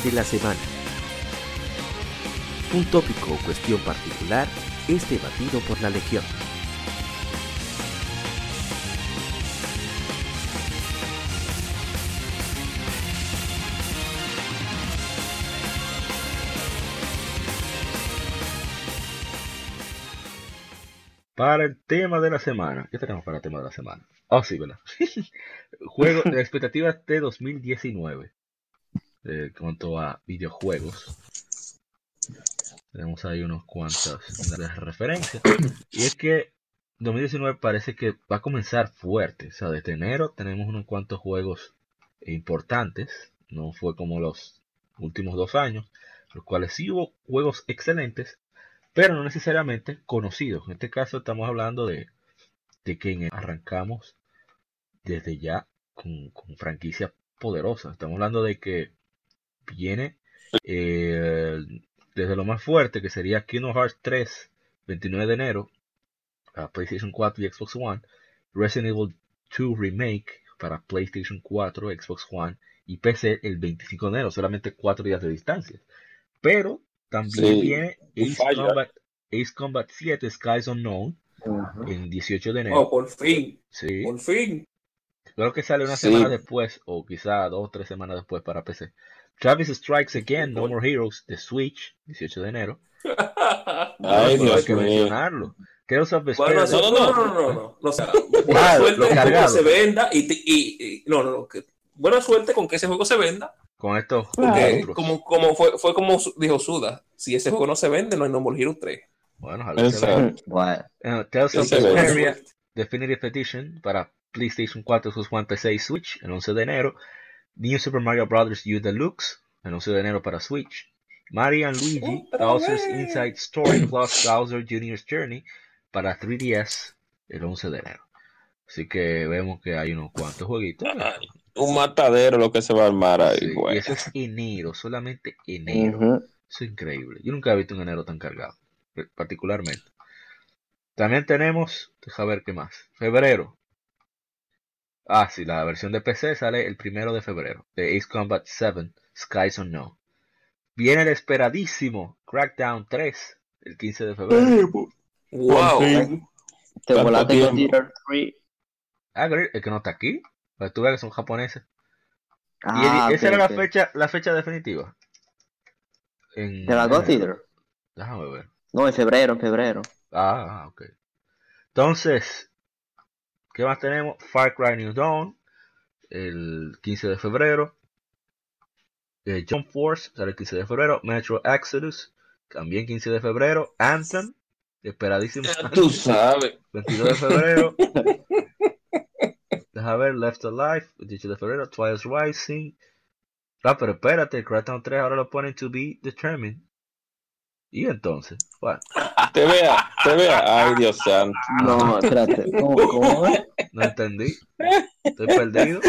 De la semana. Un tópico o cuestión particular es debatido por la Legión. Para el tema de la semana. ¿Qué tenemos para el tema de la semana? Oh, sí, ¿verdad? [LAUGHS] Juego de expectativas de 2019. Cuanto a videojuegos. Tenemos ahí unos cuantas de referencias. Y es que 2019 parece que va a comenzar fuerte. O sea, desde enero tenemos unos cuantos juegos importantes. No fue como los últimos dos años. Los cuales sí hubo juegos excelentes pero no necesariamente conocidos. En este caso estamos hablando de, de que arrancamos desde ya con, con franquicia poderosa. Estamos hablando de que viene eh, desde lo más fuerte, que sería Kingdom Hearts 3, 29 de enero, a PlayStation 4 y Xbox One, Resident Evil 2 Remake para PlayStation 4, Xbox One y PC el 25 de enero, solamente 4 días de distancia. Pero también viene Ace Combat, 7 Skies Unknown en 18 de enero. Oh, por fin. Sí. Por fin. Creo que sale una semana después, o quizá dos o tres semanas después para PC. Travis Strikes Again, No More Heroes, de Switch, 18 de enero. [LAUGHS] Ay, Dios hay que mencionarlo. Tales of bueno, no, no, no, no, no, no. O sea, [LAUGHS] buena suerte con que se venda y, y, y no, no, no. Que, buena suerte con que ese juego se venda con esto. como, como fue, fue como dijo Suda, si ese juego no se vende, no hay No More Hero 3. Bueno, ojalá uh, [LAUGHS] Tales of Vesperia Definitive Edition para PlayStation 4, Xbox One, PC y Switch el 11 de enero. New Super Mario Bros. U Deluxe el 11 de enero para Switch. Mario and Luigi Bowser's Inside Story plus Bowser Jr.'s Journey para 3DS el 11 de enero. Así que vemos que hay unos cuantos jueguitos un matadero lo que se va a armar ahí, Y eso es enero, solamente enero. Eso es increíble. Yo nunca he visto un enero tan cargado, particularmente. También tenemos, deja ver qué más. Febrero. Ah, sí, la versión de PC sale el primero de febrero. De Ace Combat 7, Skies Unknown. Viene el esperadísimo Crackdown 3, el 15 de febrero. wow. Te volaste con 3. Ah, el que no está aquí. Para tú veas que son japoneses. Ah, y esa era la fecha, la fecha definitiva. En, ¿De la God Theater? Déjame ver. No, en febrero, en febrero. Ah, ok. Entonces, ¿qué más tenemos? Far Cry New Dawn, el 15 de febrero. Eh, Jump Force, sale el 15 de febrero. Metro Exodus, también 15 de febrero. Anthem, esperadísimo. tú sabes. 22 de febrero. [LAUGHS] Deja ver, Left Alive, 18 de febrero, Twice Rising. Ah, pero espérate, Crackdown 3 ahora lo ponen to be determined. Y entonces, bueno. [LAUGHS] Te vea, te vea. Ay, Dios santo. No, espérate. ¿Cómo, cómo No entendí. Estoy perdido.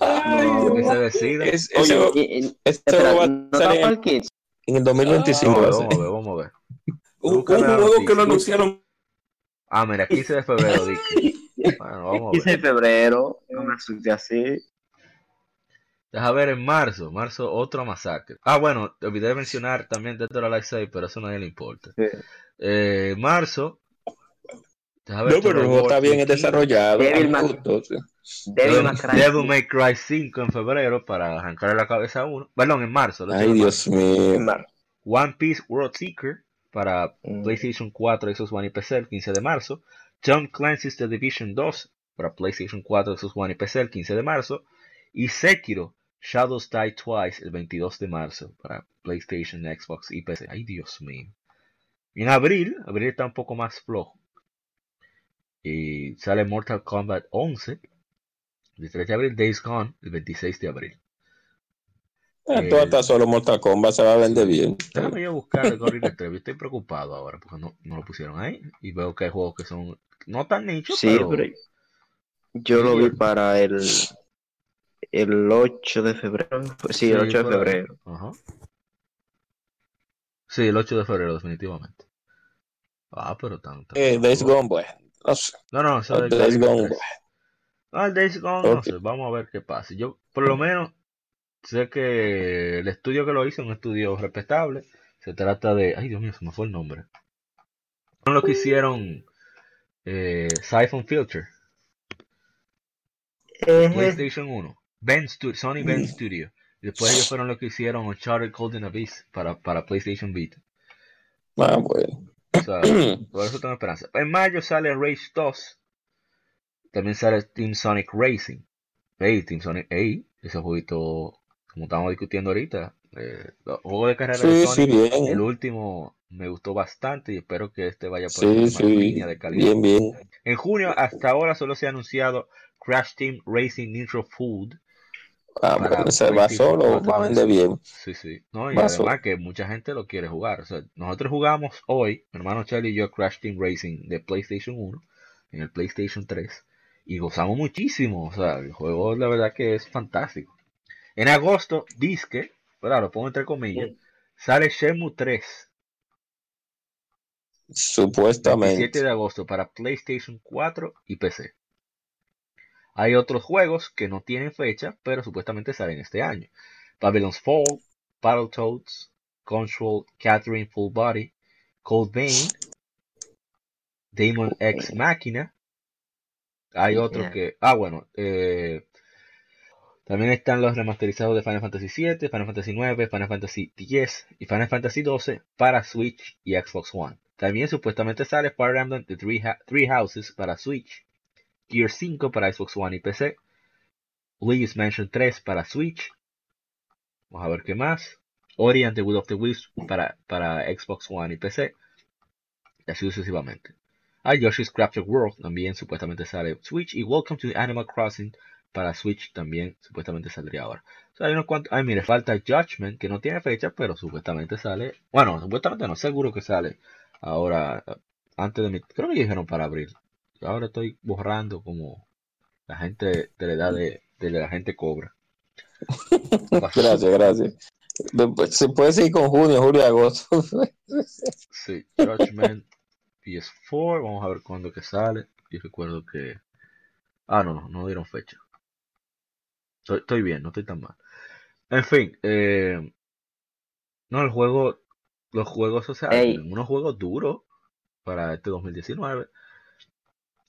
No, que se decida. Es, oye, este va a salir en, en el 2025. Ah, vamos, a ver, vamos a ver. Un, juego que lo anunciaron. Ah, mira, 15 de febrero, dije. Bueno, vamos 15 de febrero, no me asusté así. Deja ver en marzo, marzo otro masacre. Ah, bueno, te olvidé de mencionar también Dead or Alive 6, pero eso a nadie le importa. Eh, marzo. Deja ver no, pero no está bien desarrollado. Devil, May Cry 5 en febrero para arrancarle la cabeza a uno. Perdón, en marzo. Ay, Dios mío. One Piece World Seeker para mm. PlayStation 4, Xbox One y PC el 15 de marzo. Tom Clancy's The Division 2 para PlayStation 4, Xbox One y PC el 15 de marzo. Y Sekiro Shadows Die Twice el 22 de marzo para PlayStation, Xbox y PC. Ay, Dios mío. En abril, abril está un poco más flojo. Y sale Mortal Kombat 11 el 3 de abril, Days Gone el 26 de abril. Eh, todo está solo Mortal Kombat se va a vender bien. Déjame yo buscar el Gorilla Trevi. Estoy preocupado ahora porque no, no, lo pusieron ahí. Y veo que hay juegos que son no tan nichos. Sí, pero... yo lo vi para el, el 8 de febrero. Sí, el 8 de febrero. Ajá. Sí, el 8 de febrero, definitivamente. Ah, pero tanto. Eh, Days Gone, pues. No, no, eso es Days Gone, pues. Ah, el Days Gone, no sé. Vamos a ver qué pasa. Yo, por lo menos, sé que el estudio que lo hizo es un estudio respetable. Se trata de. Ay, Dios mío, se me fue el nombre. Son los que hicieron eh, Siphon Filter. PlayStation 1. Ben Sony Ben [LAUGHS] Studio. Después ellos fueron los que hicieron Uncharted Golden Abyss para, para PlayStation Vita. Ah, bueno. O sea, [CLEARS THROAT] por eso tengo esperanza. En mayo sale Rage 2. También sale Team Sonic Racing. Hey, Team Sonic, hey, ese jueguito, como estamos discutiendo ahorita, eh, juego de carrera de Sonic, el último me gustó bastante y espero que este vaya por la sí, línea de calidad. Bien, bien. En junio, hasta ahora solo se ha anunciado Crash Team Racing Nitro Food. Ah, bueno, se va solo va a vender bien. Sí, sí. No, y además que mucha gente lo quiere jugar. O sea, nosotros jugamos hoy, mi hermano Charlie y yo, Crash Team Racing de PlayStation 1 en el PlayStation 3 y gozamos muchísimo. O sea, el juego la verdad que es fantástico. En agosto, disque, bueno, lo pongo entre comillas, sale Shenmue 3. Supuestamente. 7 de agosto para PlayStation 4 y PC. Hay otros juegos que no tienen fecha, pero supuestamente salen este año. Babylon's Fall, Battletoads, Control, Catherine Full Body, Cold Vein, Demon X Machina. Hay otros que. Ah, bueno. Eh, también están los remasterizados de Final Fantasy VII, Final Fantasy IX, Final Fantasy X y Final Fantasy XII para Switch y Xbox One. También supuestamente sale Fire Emblem The Three Houses para Switch Gear 5 para Xbox One y PC, Luigi's Mansion 3 para Switch, vamos a ver qué más, Ori and the Will of the Wisps para, Xbox One y PC, y así sucesivamente. Hay Yoshi's Crafted World también supuestamente sale Switch y Welcome to Animal Crossing para Switch también supuestamente saldría ahora. O hay unos cuantos. Ay, mire, falta Judgment que no tiene fecha, pero supuestamente sale. Bueno, supuestamente no, seguro que sale ahora antes de mi. Creo que dijeron para abril ahora estoy borrando como la gente de la edad de, la gente cobra. [LAUGHS] gracias, gracias. Se puede seguir con junio, julio, agosto. [LAUGHS] sí, Judgment PS4, vamos a ver cuándo que sale. Yo recuerdo que... Ah, no, no, no dieron fecha. Estoy, bien, no estoy tan mal. En fin, eh, no, el juego, los juegos, o sea, unos juegos duros para este 2019.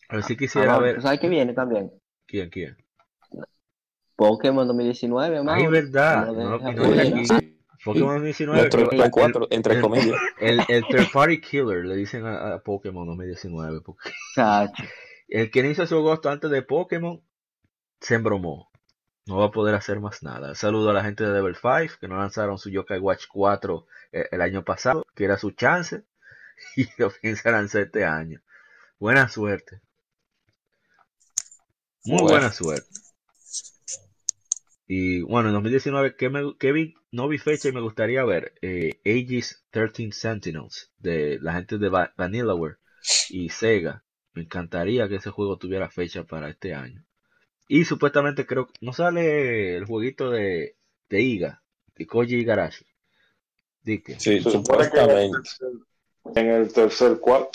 A ver si quisiera ah, ver. ¿Sabes qué viene también? ¿Quién, quién? Pokémon 2019, más. Ay, verdad. No, no, aquí. Pokémon 2019. el, cuatro, entre comillas. El, el, third party killer le dicen a, Pokémon 2019. Porque el que hizo su agosto antes de Pokémon se embromó. No va a poder hacer más nada. Saludo a la gente de Level 5 que no lanzaron su Yokai Watch 4 eh, el año pasado, que era su chance, [LAUGHS] y lo piensa lanzar este año. Buena suerte. Muy buena suerte. Y bueno, en 2019, ¿qué, me, vi? No vi fecha y me gustaría ver eh, Aegis 13 Sentinels de la gente de Vanillaware y Sega. Me encantaría que ese juego tuviera fecha para este año. Y supuestamente creo que no sale el jueguito de, de Iga, de Koji Igarashi. Sí, supuestamente. En el tercer cuarto,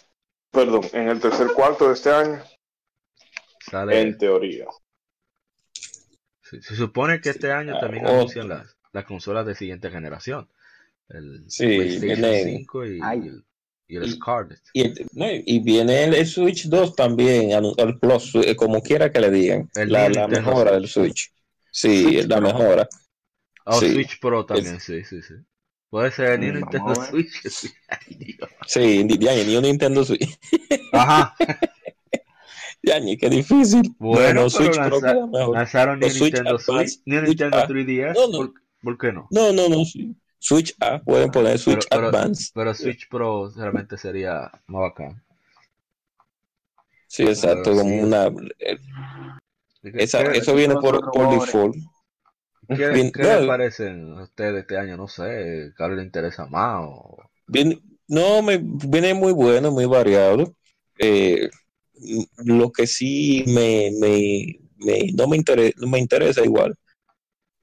perdón, en el tercer cuarto de este año en teoría. se supone que este año también anuncian las, las consolas de siguiente generación. El sí, PlayStation 5 y, el, y el Scarlet. Y, viene el, Switch 2 también, el Plus, eh, como quiera que le digan. la, mejora del Switch. Sí, la mejora. Oh, Switch Pro también, sí, sí, sí. Puede ser [LAUGHS] ni un Nintendo Switch. sí, ni un Nintendo Switch. Ajá. [LAUGHS] [LAUGHS] Ya, ni qué difícil. Bueno, Switch lanzaron ni Nintendo Switch, ni Nintendo 3DS. ¿Por, qué no? No, no, no. Switch A, pueden poner Switch Advance. Pero, Switch Pro realmente sería más bacán. Sí, exacto, como una. Eh, eso viene por, por default. ¿Qué, [LAUGHS] les parecen a ustedes este año? No sé, ¿qué le interesa más? no, me viene muy bueno, muy variado. Eh, lo que sí me, no, me interesa, me interesa igual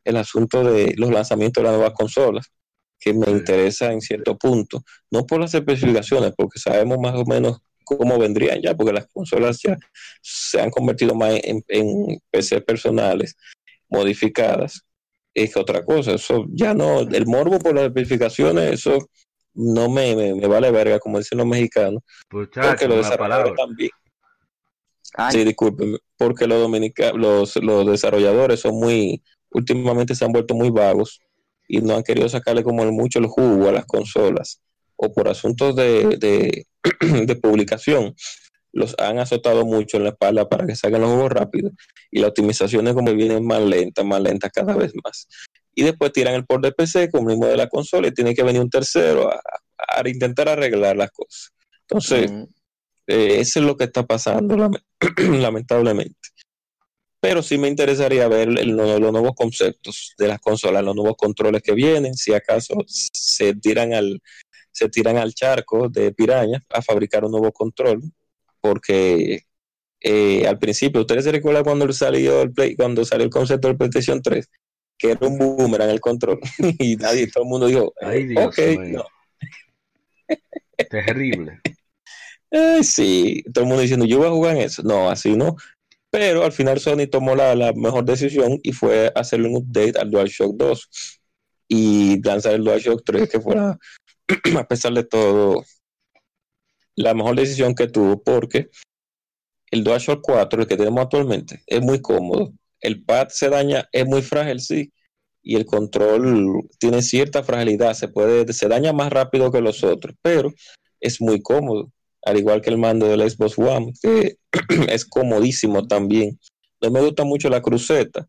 el asunto de los lanzamientos de las nuevas consolas, que me interesa en cierto punto, no por las especificaciones, porque sabemos más o menos cómo vendrían ya, porque las consolas ya se han convertido más en, en PC personales modificadas es otra cosa. Eso ya no, el morbo por las especificaciones, eso no me, me, vale verga, como dicen los mexicanos. porque los desarrolladores también. Sí, disculpen, porque los, los, los desarrolladores son muy, últimamente se han vuelto muy vagos y no han querido sacarle como mucho el jugo a las consolas o por asuntos de, de, [CLEARS THROAT] de publicación los han azotado mucho en la espalda para que salgan los juegos rápidos y las optimizaciones como vienen más lentas, más lentas cada vez más. Y después tiran el port de PC el mismo de la consola y tiene que venir un tercero a, intentar arreglar las cosas. Entonces, eh, eso es lo que está pasando, [CLEARS THROAT] lamentablemente. Pero sí me interesaría ver los nuevos conceptos de las consolas, los nuevos controles que vienen, si acaso se tiran al, se tiran al charco de piraña a fabricar un nuevo control porque eh, al principio, ¿ustedes se recuerdan cuando salió el Play, cuando salió el concepto del PlayStation 3? Que era un boomerang el control. [LAUGHS] y nadie, todo el mundo dijo, Ay, Dios no. Terrible. Sí, todo el mundo diciendo, yo voy a jugar en eso. No, así no. Pero al final Sony tomó la, la mejor decisión y fue hacerle un update al DualShock 2 y lanzar el DualShock 3 que fuera, [CLEARS THROAT] a pesar de todo, la mejor decisión que tuvo porque el DualShock 4, el que tenemos actualmente, es muy cómodo. El pad se daña, es muy frágil, sí, y el control tiene cierta fragilidad, se puede, se daña más rápido que los otros, pero es muy cómodo, al igual que el mando del Xbox One, que [CLEARS THROAT] es comodísimo también. No me gusta mucho la cruceta,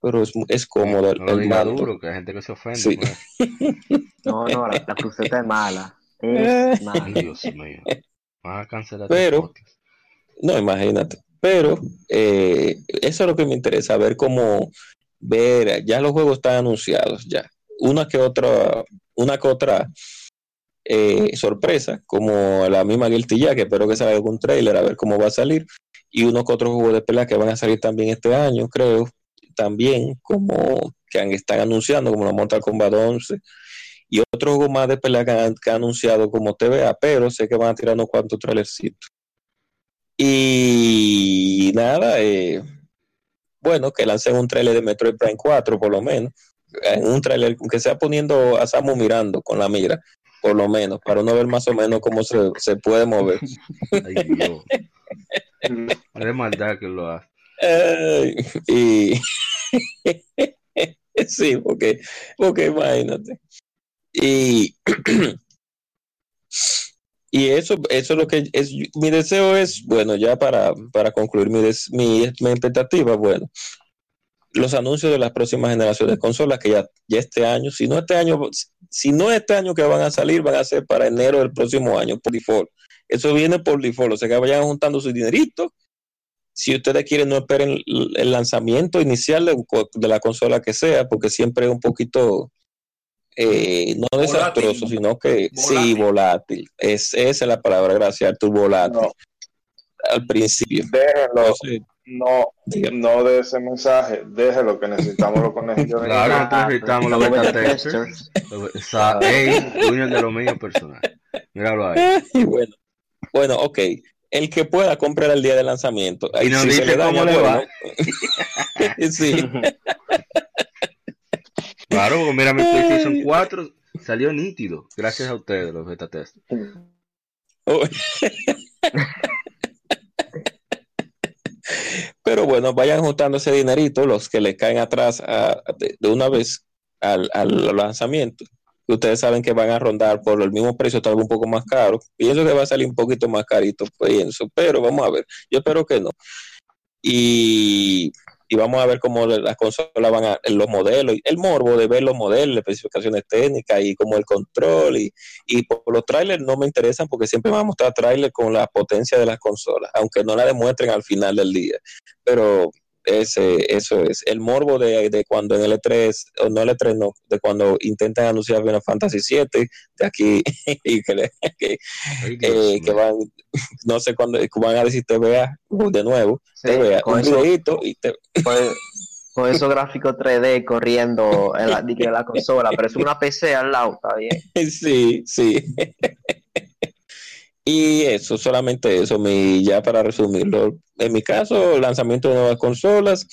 pero es, es cómodo no, el, mando. que hay gente que se ofende. Pues. [LAUGHS] no, no, la, la cruceta es mala. [LAUGHS] Pero, no, imagínate. Pero eh, eso es lo que me interesa, ver cómo ver, ya los juegos están anunciados, ya. Una que otra, una que otra eh, sorpresa, como la misma Guilty ya, que espero que salga algún trailer a ver cómo va a salir. Y uno que otro juego de pelea que van a salir también este año, creo. También como que están anunciando, como la Mortal Kombat 11 y otro juego más de pelea que han, anunciado como TVA, pero sé que van a tirar unos cuantos trailercitos. Y nada, eh, bueno, que lancen un trailer de Metroid Prime 4 por lo menos. En un trailer que sea poniendo a Samu mirando con la mira, por lo menos, para uno ver más o menos cómo se, se puede mover. [LAUGHS] Ay, Dios. maldad que lo hace. y [LAUGHS] sí, porque, porque imagínate. Y, [CLEARS THROAT] y eso, eso es lo que es, mi deseo es, bueno, ya para, para concluir mi, mi, expectativa, bueno, los anuncios de las próximas generaciones de consolas que ya, ya este año, si no este año, si no este año que van a salir, van a ser para enero del próximo año, por default. Eso viene por default, o sea que vayan juntando su dinerito. Si ustedes quieren, no esperen el lanzamiento inicial de, de la consola que sea, porque siempre es un poquito eh, no desastroso, sino que sí, volátil. Es, esa es la palabra, gracias, tu volátil. Al principio. Déjenlo. No, no de ese mensaje, déjelo que necesitamos los conejillos. [LAUGHS] claro, necesitamos los beta testers. de lo mío personal. Míralo ahí. [LAUGHS] bueno, bueno, ok. El que pueda comprar el día de lanzamiento. Y nos dice cómo le va. [LAUGHS] sí. Claro, mira, mi PlayStation 4 salió nítido, gracias a ustedes, los beta test. Pero bueno, vayan juntando ese dinerito, los que le caen atrás de, una vez al, lanzamiento. Ustedes saben que van a rondar por el mismo precio, tal vez un poco más caro. Pienso que va a salir un poquito más carito, pienso, pero vamos a ver. Yo espero que no. Y y vamos a ver cómo las consolas van a, los modelos, el morbo de ver los modelos, especificaciones técnicas y como el control y, y por los trailers no me interesan porque siempre van a mostrar trailers con la potencia de las consolas, aunque no la demuestren al final del día. Pero ese, eso es el morbo de, de, cuando en el E3, o no el E3, no, de cuando intentan anunciar Final Fantasy 7 de aquí [LAUGHS] y que, que, eh, que, van, no sé cuándo van a decir TVA de nuevo, sí, TVA, un eso, y te... con esos gráficos 3D corriendo en la, en la consola, pero es una PC al lado, está bien. [LAUGHS] Sí, sí. Y eso, solamente eso, mi, ya para resumirlo. En mi caso, lanzamiento de nuevas consolas,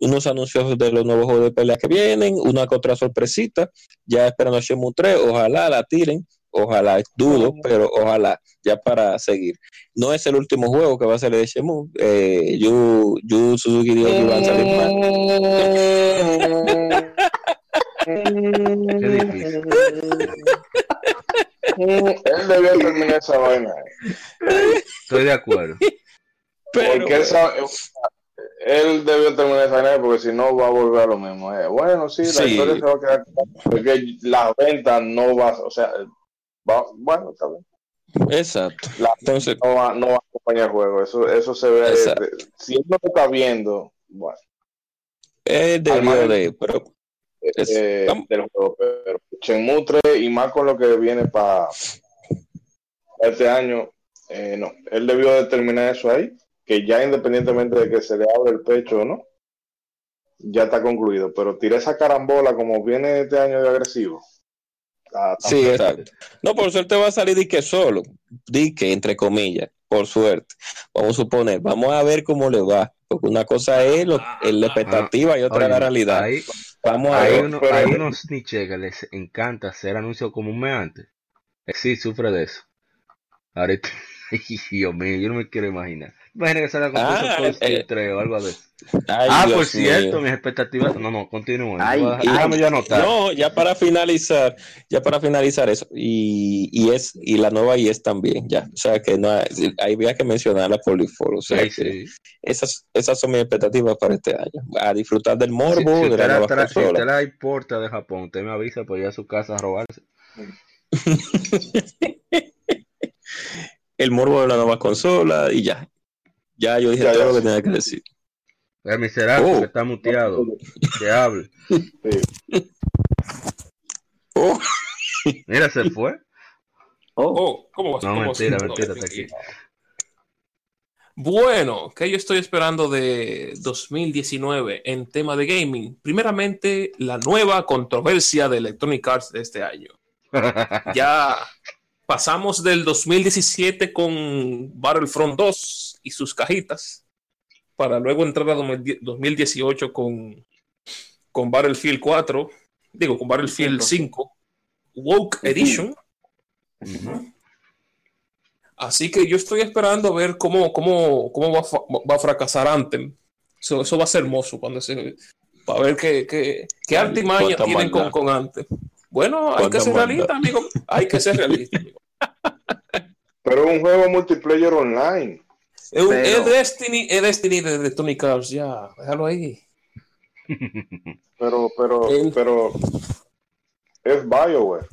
unos anuncios de los nuevos juegos de pelea que vienen, una que otra sorpresita, ya esperando Shenmue 3, ojalá la tiren, ojalá, dudo, pero ojalá, ya para seguir. No es el último juego que va a salir de Shenmue, eh, Yu, Yu Suzuki que iban a salir más. [LAUGHS] Qué difícil. [LAUGHS] [LAUGHS] Él debió terminar esa vaina. Estoy de acuerdo. Pero, Porque él, sabe- él debió terminar esa vaina porque si no va a volver a lo mismo. Eh, bueno, sí, la Sí. historia se va a quedar. Porque las ventas no va, o sea, va, bueno, está bien. exacto. La- Entonces, no va, no va a acompañar el juego. Eso, eso se ve. De- si él no lo está viendo, bueno, él debió de, pero Es- eh, vamos. del juego. Pero Shenmue 3 y más con lo que viene para este año, eh, no. Él debió de terminar eso ahí, que ya independientemente de que se le abra el pecho o no, ya está concluido. Pero tira esa carambola como viene este año de agresivo. Está- está Sí, exacto. No, por suerte va a salir Dique solo. Dique, entre comillas, por suerte. Vamos a suponer, vamos a ver cómo le va. Porque una cosa es, lo- es la expectativa y otra Oye, la realidad. Hay, Vamos a hay, ver. uno- pero- hay unos niches que les encanta hacer anuncios como un meante. Eh, Sí, sufre de eso. Ahorita, [LAUGHS] Dios mío, yo no me quiero imaginar. Imagina que salga con Ah, Steel eh, 3 o algo de. Ay, ah, Dios por cierto, mío. mis expectativas. No, no, continúen. Déjame yo anotar. No, ya para finalizar, ya para finalizar eso, y, y es, y la nueva IES también, ya. O sea que no hay, ahí había que mencionar la Polifor. O sea Ay, que sí. esas, esas son mis expectativas para este año. A disfrutar del Si, morbo, si de usted la la, nueva tra- si usted la importa de Japón, usted me avisa por ir a su casa a robarse. [LAUGHS] el morbo de la nueva consola y ya. Ya yo dije Ya, todo ya. lo que tenía que decir. El miserable Oh. que está muteado. Que hable. Sí. [LAUGHS] Oh, Mira, se fue. Oh, Oh, ¿cómo vas? No, cómo mentira, vas? mentira, No, está aquí. Bueno, ¿qué yo estoy esperando de 2019 en tema de gaming? Primeramente, la nueva controversia de Electronic Arts de este año. [LAUGHS] Ya pasamos del 2017 con Battlefront 2 y sus cajitas, para luego entrar a 2018 con, con Battlefield 4, digo, con Battlefield 5, Woke Edition. Así que yo estoy esperando a ver cómo, cómo, cómo va, va a fracasar Anthem. Eso, eso va a ser hermoso cuando se. Para ver qué, qué, qué artimaña tienen con, con Anthem. Bueno, hay que ser realista, amigo. Hay que ser realista, amigo. [LAUGHS] Pero es un juego multiplayer online. Es, Pero- Destiny, es Destiny de, de Tony Cars, ya, déjalo ahí. [LAUGHS] Pero, pero, El- pero es BioWare.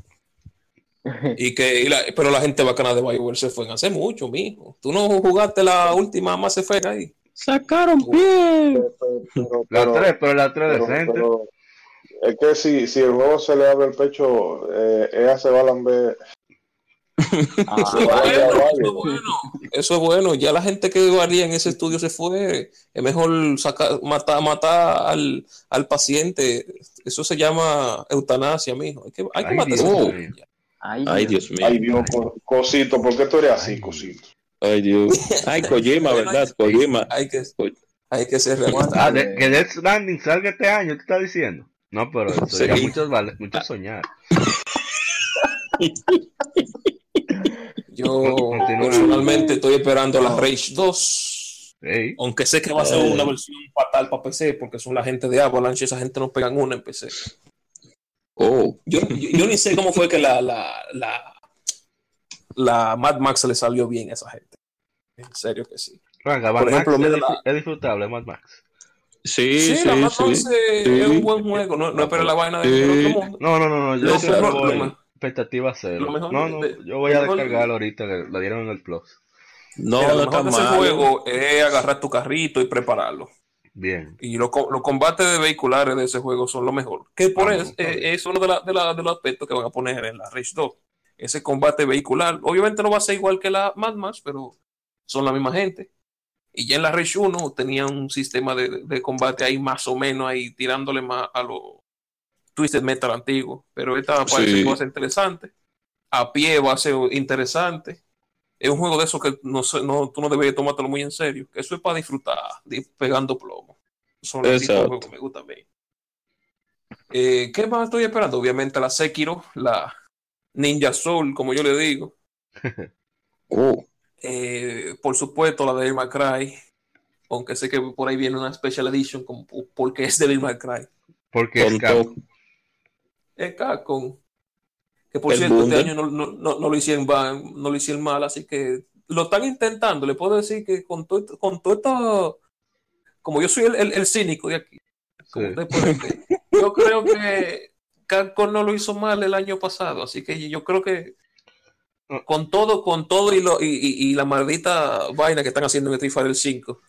Y que, y la- pero la gente bacana de BioWare se fue hace mucho, mijo. Tú no jugaste la última Mass Effect ahí. sacaron bien. Pero, La pero- 3, pero la 3 pero- decente. Es que si, si el juego se le abre el pecho, eh, ella se va a lamber. ah, Eso es Vaya, bueno, vaya. eso es bueno. Eso es bueno. Ya la gente que varía en ese estudio se fue. Es mejor sacar, matar, matar al, al paciente. Eso se llama eutanasia, mijo. Hay que, hay que Ay, matar a ay, Ay, Dios. Mío. Ay, Dios, co- cosito, ¿por qué tú eres así, cosito? Ay, Dios. Ay, Kojima, ¿verdad? Kojima. Hay que, hay que ser realista. Ah, que Death Stranding salga este año, ¿tú estás diciendo? No, pero [LAUGHS] eso Sí. muchos, muchos soñar. [LAUGHS] Yo Continúa. personalmente estoy esperando la Rage 2. Ey, Aunque sé que va a ser una versión fatal para PC, porque son la gente de Avalanche, esa gente no pegan una en PC. Oh, Yo, yo, yo ni sé cómo fue que la, la, la, la Mad Max le salió bien a esa gente. En serio que sí. Venga, Por Mad ejemplo, Max es disfrutable, Mad Max. Sí, Sí, sí, la Mad sí. Max sí. es un buen juego, no, no espera la vaina de- otro mundo. No, no, no, no, yo expectativa cero. lo mejor no, no, de- yo voy a descargarlo ahorita, que la dieron en el Plus. No, Mira, no lo está mejor de ese mal. juego es agarrar tu carrito y prepararlo. Bien. Y los co- los combates de vehiculares de ese juego son lo mejor. Que por Ah, eso eh, es uno de, la- de, la- de los aspectos que van a poner en la Rage 2. Ese combate vehicular. Obviamente no va a ser igual que la Mad Max, pero son la misma gente. Y ya en la Rage 1 tenía un sistema de, de combate ahí más o menos ahí tirándole más a los Twisted Metal antiguos. Pero esta parece Sí. que va a ser interesante. A pie va a ser interesante. Es un juego de esos que no, no, tú no debes tomártelo muy en serio. Eso es para disfrutar, di- pegando plomo. Son los tipos de juegos que me gustan mí. Eh, ¿Qué más estoy esperando? Obviamente la Sekiro, la Ninja Soul, como yo le digo. Uh, [LAUGHS] Eh, por supuesto, la de Devil May Cry. Aunque sé que por ahí viene una Special Edition como, porque es Devil May Cry. Porque es Capcom. Es Capcom. Que por El cierto, este año no, no, no, no lo hicieron, no lo hicieron mal, así que lo están intentando. Le puedo decir que con todo, esto- con todo esto, como yo soy el, el- el cínico de aquí, como Sí. yo creo que Capcom no lo hizo mal el año pasado, así que yo creo que con todo, con todo y, lo, y, y- y la maldita vaina que están haciendo en Street Fighter 5.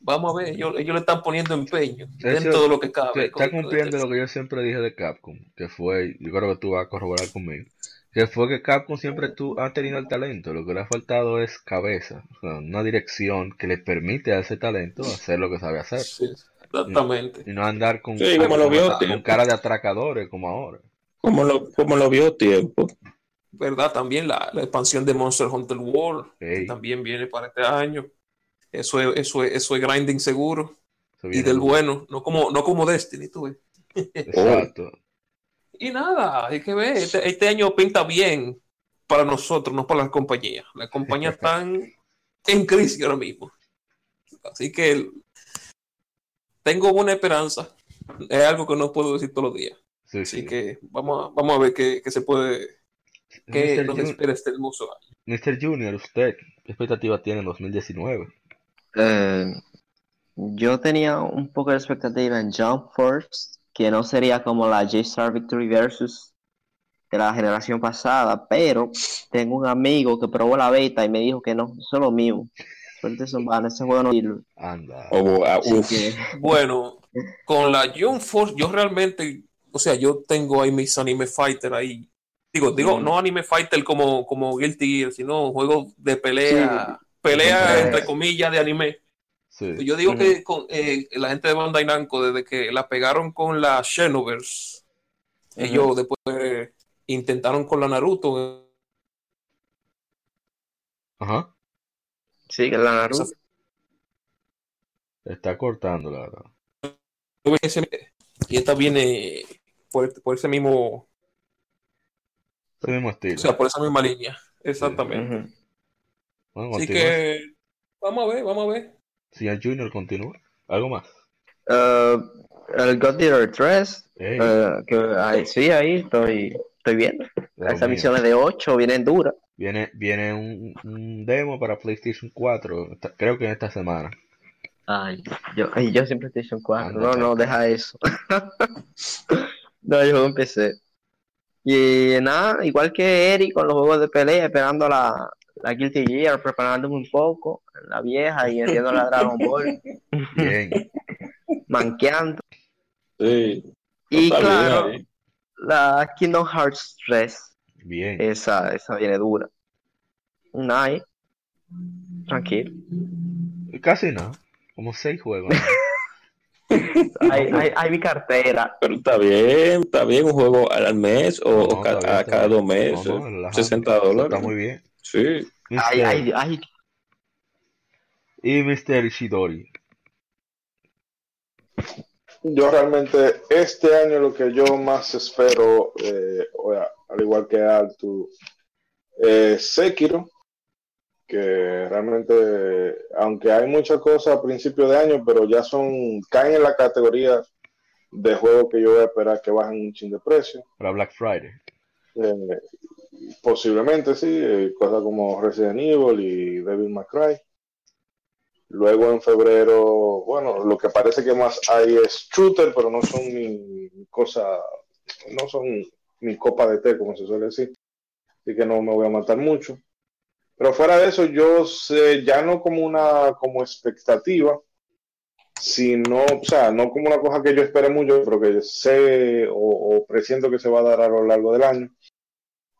Vamos a ver, ellos, ellos le están poniendo empeño De hecho, dentro de lo que cabe. está cumpliendo lo que yo siempre dije de Capcom, que fue, yo creo que tú vas a corroborar conmigo, que fue que Capcom siempre tú, ha tenido el talento, lo que le ha faltado es cabeza, o sea, una dirección que le permite a ese talento hacer lo que sabe hacer, Sí, exactamente. y no andar con, Sí, como lo vio, tío. con cara de atracadores como ahora. como lo, como lo vio tiempo. ¿Verdad? También la, la expansión de Monster Hunter World, que también viene para este año. Eso es, eso es, eso es grinding seguro Eso y del bueno, no como, no como Destiny, tú ves. Exacto. [LAUGHS] Y nada, hay que ver, este, este año pinta bien para nosotros, no para las compañías. Las compañías [LAUGHS] están en crisis ahora mismo. Así que tengo buena esperanza. Es algo que no puedo decir todos los días. Sí, Así sí. que vamos a, vamos a ver qué, qué se puede, qué Mr. nos Jun- espera este hermoso año. Mr. Junior, ¿usted qué expectativa tiene en 2019? Eh, yo tenía un poco de expectativa en Jump Force, que no sería como la J-Star Victory Versus de la generación pasada, pero tengo un amigo que probó la beta y me dijo que no, eso es lo mío. Suerte son vanas, ese juego no sirve. Anda. O, ah, Así uf, que, Bueno, con la Young Force, yo realmente, o sea, yo tengo ahí mis anime fighter ahí. Digo, digo, no anime fighter como, como Guilty Gear, sino juegos de pelea, pelea Sí. entre comillas de anime. Sí. Yo digo que con eh, la gente de Bandai Namco, desde que la pegaron con la Xenoverse, ellos después intentaron con la Naruto. Ajá. sí, que la Naruto. Está cortando, la verdad. Y esta viene por, por ese mismo, Ese mismo estilo. o sea, por esa misma línea. Exactamente. Bueno, Así que vamos a ver, vamos a ver. Si el Junior continúa. ¿Algo más? Eh, el God Eater 3, Ey, eh, que ahí- sí, ahí estoy, estoy viendo. Dios Esas mío. misiones de 8 vienen duras. Viene, viene un, un demo para PlayStation 4, esta- creo que en esta semana. Ay, yo, ay, yo siempre PlayStation 4. Anda, No, no, deja eso. [LAUGHS] no, yo empecé. Y nada, igual que Eric con los juegos de pelea, esperando la, la Guilty Gear, preparándome un poco, la vieja y metiendo la [LAUGHS] Dragon Ball, Bien. manqueando. sí. Y bien claro, la Kingdom Hearts 3, Bien. esa, esa viene dura. Un night, tranquilo. Casi nada. Como seis juegos. [LAUGHS] Hay, hay, hay mi cartera. Pero está bien, está bien un juego al mes o, No, o ca- está bien, a está cada dos meses. No, no, relajado. 60 Está dólares. muy bien. Sí. Hay, Mr. hay, hay, Y Mr. Ishidori. Yo realmente este año lo que yo más espero, eh, o sea, al igual que Altu, eh, Sekiro, que realmente, aunque hay muchas cosas a principio de año, pero ya son, caen en la categoría de juego que yo voy a esperar que bajen un chin de precio. Para Black Friday. Eh, posiblemente sí, eh, cosas como Resident Evil y Devil May Cry. Luego en febrero, bueno, lo que parece que más hay es shooter, pero no son mi cosa, no son mi copa de té, como se suele decir. Así que no me voy a matar mucho. Pero fuera de eso, yo sé, ya no como una como expectativa, sino, o sea, no como una cosa que yo espere mucho, pero que sé o, o presiento que se va a dar a lo largo del año,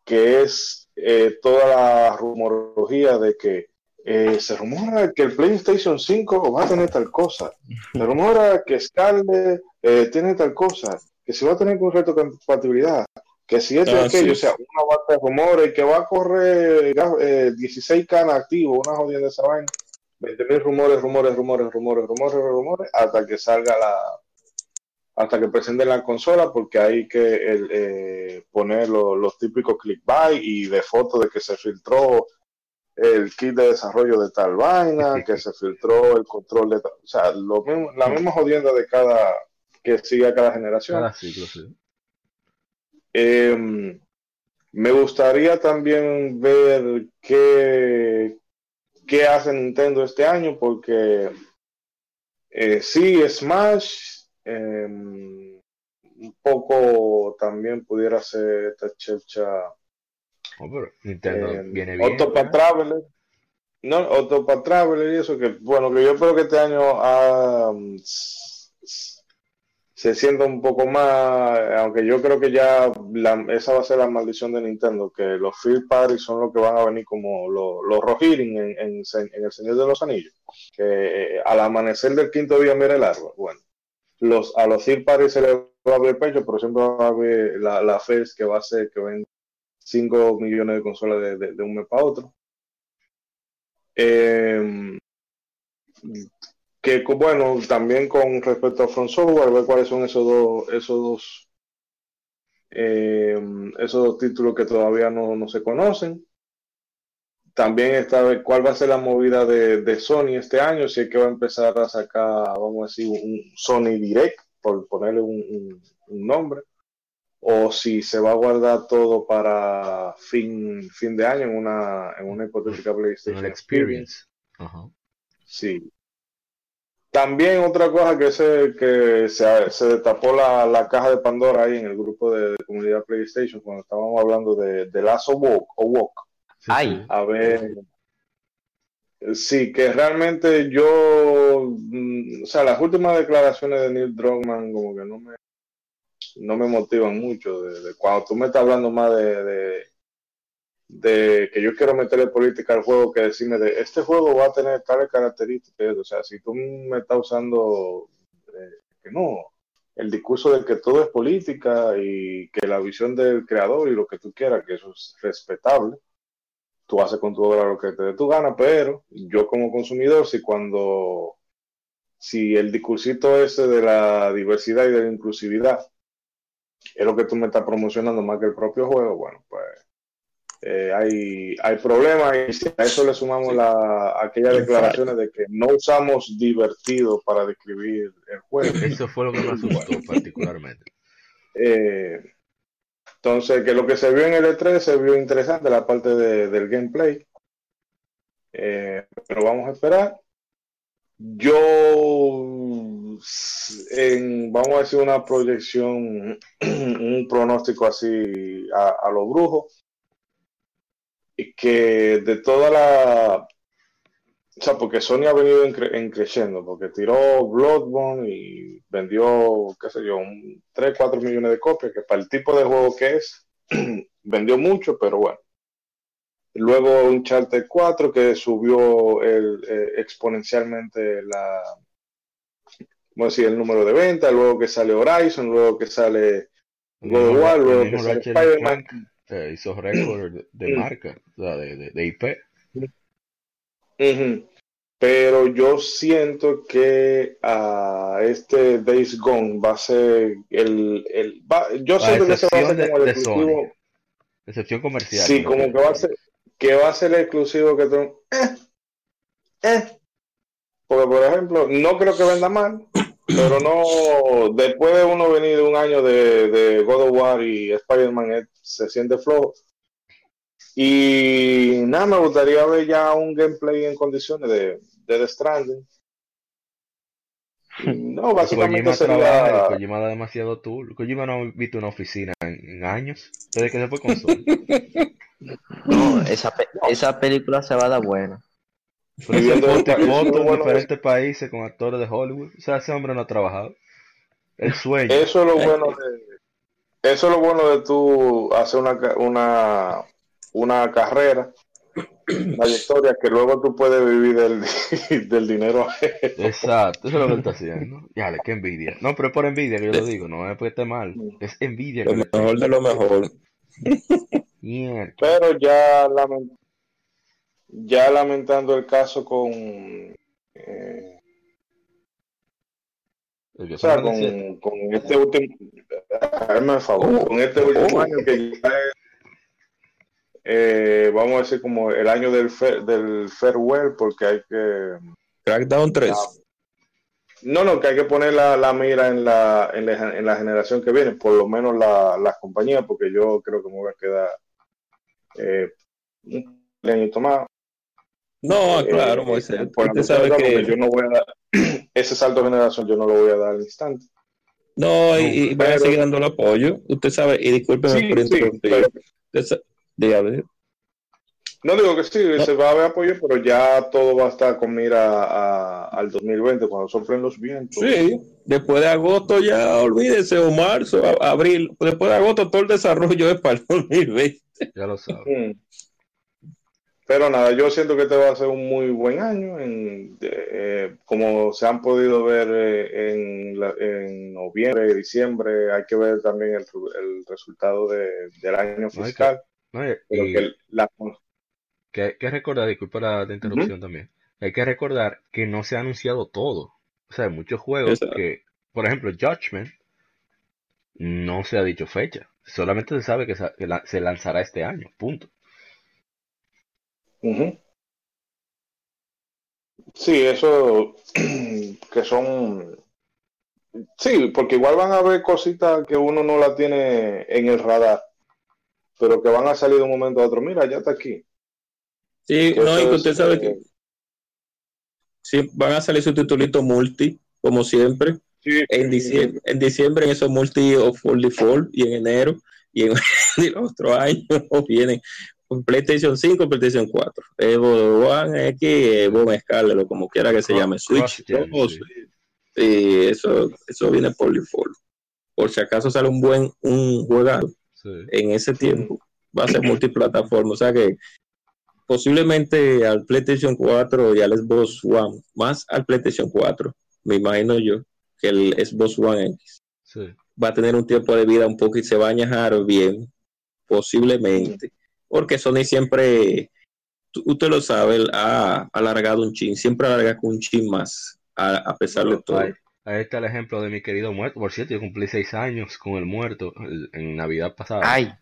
que es eh, toda la rumorología de que eh, se rumora que el PlayStation 5 va a tener tal cosa, se rumora que Scarlett eh, tiene tal cosa, que si va a tener correcto compatibilidad, que si y Ah, aquello, sí. o sea, una base de rumores, que va a correr eh, 16K en activo, una jodida de esa vaina. 20.000 rumores, rumores, rumores, rumores, rumores, rumores, hasta que salga la, hasta que presenten la consola, porque hay que eh, poner los típicos clickbait y de fotos de que se filtró el kit de desarrollo de tal vaina, [LAUGHS] que se filtró el control de tal, o sea, lo mismo, la misma jodienda de cada, que sigue cada generación. Cada ciclo, sí. Em, me gustaría también ver qué, qué hace Nintendo este año, porque eh, sí, Smash, em, un poco también pudiera ser esta checha. Oh, Nintendo em, viene bien. Octopath Traveler. No, Octopath Traveler y eso, que bueno, que yo creo que este año ha se sienta un poco más, aunque yo creo que ya esa va a ser la maldición de Nintendo, que los Field Parties son los que van a venir como los, los Rohirrim en, en, El Señor de los Anillos, que eh, al amanecer del quinto día mira el árbol. Bueno, los, a los Field Parties se les va a abrir el pecho, pero siempre va a haber la, la FES que va a ser que ven 5 millones de consolas de, de un mes para otro. Eh, que bueno, también con respecto a Front Software, ver cuáles son esos dos, esos dos, eh, esos dos títulos que todavía no, se conocen. También está cuál va a ser la movida de, Sony este año, si es que va a empezar a sacar, vamos a decir, un Sony Direct, por ponerle un, nombre, o si se va a guardar todo para fin, fin de año en una, en una hipotética PlayStation Experience. Sí, también otra cosa que se, que se, se destapó la, la, caja de Pandora ahí en el grupo de, comunidad PlayStation cuando estábamos hablando de, de Last of Walk, o Walk. Ay. A ver. Sí, que realmente yo, mm, o sea, las últimas declaraciones de Neil Druckmann como que no me, no me motivan mucho. De, cuando tú me estás hablando más de, de que yo quiero meterle política al juego que decirme de este juego va a tener tales características. O sea, si tú me estás usando eh, que no, el discurso de que todo es política y que la visión del creador y lo que tú quieras, que eso es respetable, tú haces con tu obra lo que te dé tu gana, pero yo como consumidor, si cuando, si el discursito ese de la diversidad y de la inclusividad es lo que tú me estás promocionando más que el propio juego, bueno, pues eh, hay, hay problemas y si a eso le sumamos la, aquellas declaraciones de que no usamos divertido para describir el juego. [LAUGHS] Eso fue lo que me asustó particularmente. Eh, entonces, que lo que se vio en el E3 se vio interesante, la parte del gameplay. Eh, pero vamos a esperar. Yo, en, vamos a decir una proyección, [CLEARS THROAT] un pronóstico así a, a los brujos que de toda la... O sea, porque Sony ha venido en, creciendo, porque tiró Bloodborne y vendió, qué sé yo, un 3, 4 millones de copias, que para el tipo de juego que es, [CLEARS THROAT] vendió mucho, pero bueno. Luego un Charter 4 que subió el, eh, exponencialmente la, vamos decir, el número de ventas, luego que sale Horizon, luego que sale God of War, luego que sale Spider-Man hizo récord de marca, o sea, de, de, IP. Pero yo siento que a este Days Gone va a ser el. el yo siento que se va a ser como el exclusivo. Excepción comercial. Sí, como que va a ser que va a ser el exclusivo que tú. Eh, eh. Porque, por ejemplo, no creo que venda mal, pero no. Después de uno venir de un año de, de God of War y Spider-Man, se siente flojo. Y nada, me gustaría ver ya un gameplay en condiciones de, de The Stranding. No, básicamente Kojima sería... Kojima da demasiado tool. Kojima no ha visto una oficina en, años, desde que se fue con Sony. [LAUGHS] no, esa, esa película se va a dar buena. Fotos en diferentes países con actores de Hollywood. O sea, ese hombre no ha trabajado. El sueño. Eso es lo bueno de eso es lo bueno de tú hacer una, una, una carrera, una historia que luego tú puedes vivir del, [LAUGHS] del dinero. Exacto, eso es lo que está [LAUGHS] haciendo. Ya, qué envidia. No, pero es por envidia que yo lo digo, no es porque esté mal. Es envidia. Lo mejor de lo mejor. Pero ya ya lamentando el caso con eh, o sea, con, con, este último favor, oh. con este último oh. año que ya es eh, vamos a decir como el año del, del farewell porque hay que Crackdown 3 no, no, que hay que poner la, la mira en la, en, la, en la generación que viene, por lo menos las la compañías, porque yo creo que me voy a quedar eh, un añito más. No, claro, Moisés. Usted sabe que yo no voy a dar [CLEARS THROAT] ese salto de generación, yo no lo voy a dar al instante. No, y, y van a seguir dando el apoyo. Usted sabe, y discúlpeme sí, por interrumpir. Sí, pero... No digo que sí, se va a ver apoyo, pero ya todo va a estar con mira a, al 2020 cuando soplen los vientos. Sí, después de agosto ya olvídese, o marzo, abril, después de agosto todo el desarrollo es para el [LAUGHS] 2020. Ya lo sabes. Pero nada, yo siento que este va a ser un muy buen año, en, eh, como se han podido ver eh, en, en, noviembre y diciembre, hay que ver también el, el resultado de, del año fiscal. No hay que, no hay, que la, que que recordar, disculpa la, la interrupción uh -huh. también, hay que recordar que no se ha anunciado todo. O sea, hay muchos juegos Exacto. que, por ejemplo, Judgment, no se ha dicho fecha. Solamente se sabe que se, que la, se lanzará este año, punto. Uh -huh. Sí, eso [CLEARS THROAT] que son... Sí, porque igual van a haber cositas que uno no la tiene en el radar, pero que van a salir de un momento a otro. Mira, ya está aquí. Sí, no, y que usted sabe que sí, van a salir su titulito multi, como siempre. Sí, en, diciembre, en diciembre en esos multi of Full Default y en enero y en [LAUGHS] el otro año [LAUGHS] vienen PlayStation 5, PlayStation 4, Evo One X, Evo Mezcalero, como quiera que se llame, Switch, sí. y eso, eso viene por default. Por si acaso sale un buen un juego sí. en ese tiempo, va a ser multiplataforma, o sea que posiblemente al PlayStation 4 y al Xbox One, más al PlayStation 4, me imagino yo, que el Xbox One X sí. va a tener un tiempo de vida un poco y se va a añajar bien, posiblemente, porque Sony siempre, usted lo sabe, ha alargado un chin, siempre alarga un chin más, a, a pesar de todo. Ahí, ahí, está el ejemplo de mi querido muerto, por cierto, yo cumplí seis años con el muerto en Navidad pasada. Ay.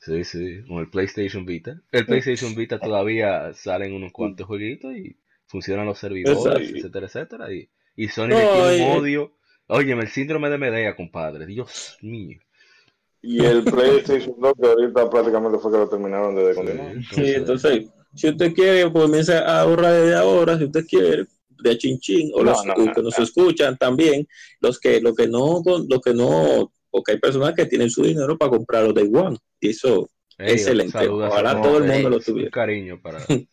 Sí, sí, con el PlayStation Vita. El PlayStation Vita todavía salen unos cuantos jueguitos y funcionan los servidores, Exacto. etcétera, etcétera. Y, y Sony no, le tiene un odio. Óyeme, el síndrome de Medea, compadre. Dios mío. Y el PlayStation 2, que ahorita prácticamente fue que lo terminaron de descontinuar. Sí, entonces, si usted quiere, comienza a ahorrar desde ahora, si usted quiere, de chin chin, o no, los no, que no, nos escuchan también, los que, los que no, los que no, porque hay personas que tienen su dinero para comprar los Day One eso hey, excelente. Ojalá no, todo el mundo lo tuviera. Cariño para. [LAUGHS]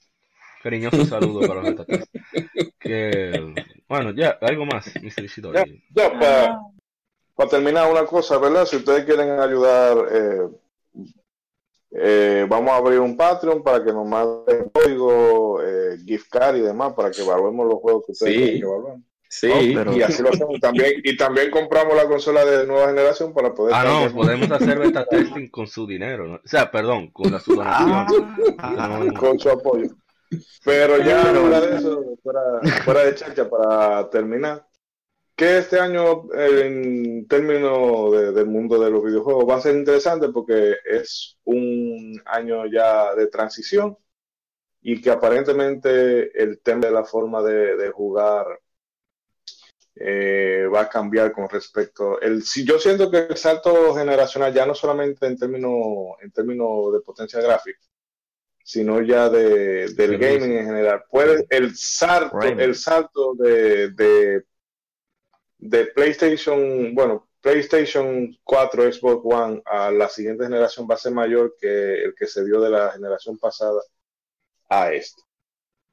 Cariñoso saludo para los. Que, bueno, ya, algo más, Mr. Ya, ya para, para, terminar, una cosa, ¿verdad? Si ustedes quieren ayudar, eh, eh, vamos a abrir un Patreon para que nos manden código, eh, gift card y demás, para que evaluemos los juegos que ustedes sí. quieren que evaluemos. Sí, ¿no? pero... y así lo hacemos también. Y también compramos la consola de nueva generación para poder. Ah, no, podemos hacer beta testing con su dinero, ¿no? O sea, perdón, con la su donación. Ah, no, con su apoyo. Pero ya fuera de eso, fuera, fuera de chacha, para terminar, que este año, en términos de, del mundo de los videojuegos, va a ser interesante porque es un año ya de transición y que aparentemente el tema de la forma de, de jugar eh, va a cambiar con respecto. El si yo siento que el salto generacional ya no solamente en términos en términos de potencia gráfica sino ya de, del gaming en general puede el salto el salto de, de, de PlayStation bueno PlayStation 4 Xbox One a la siguiente generación va a ser mayor que el que se dio de la generación pasada a esta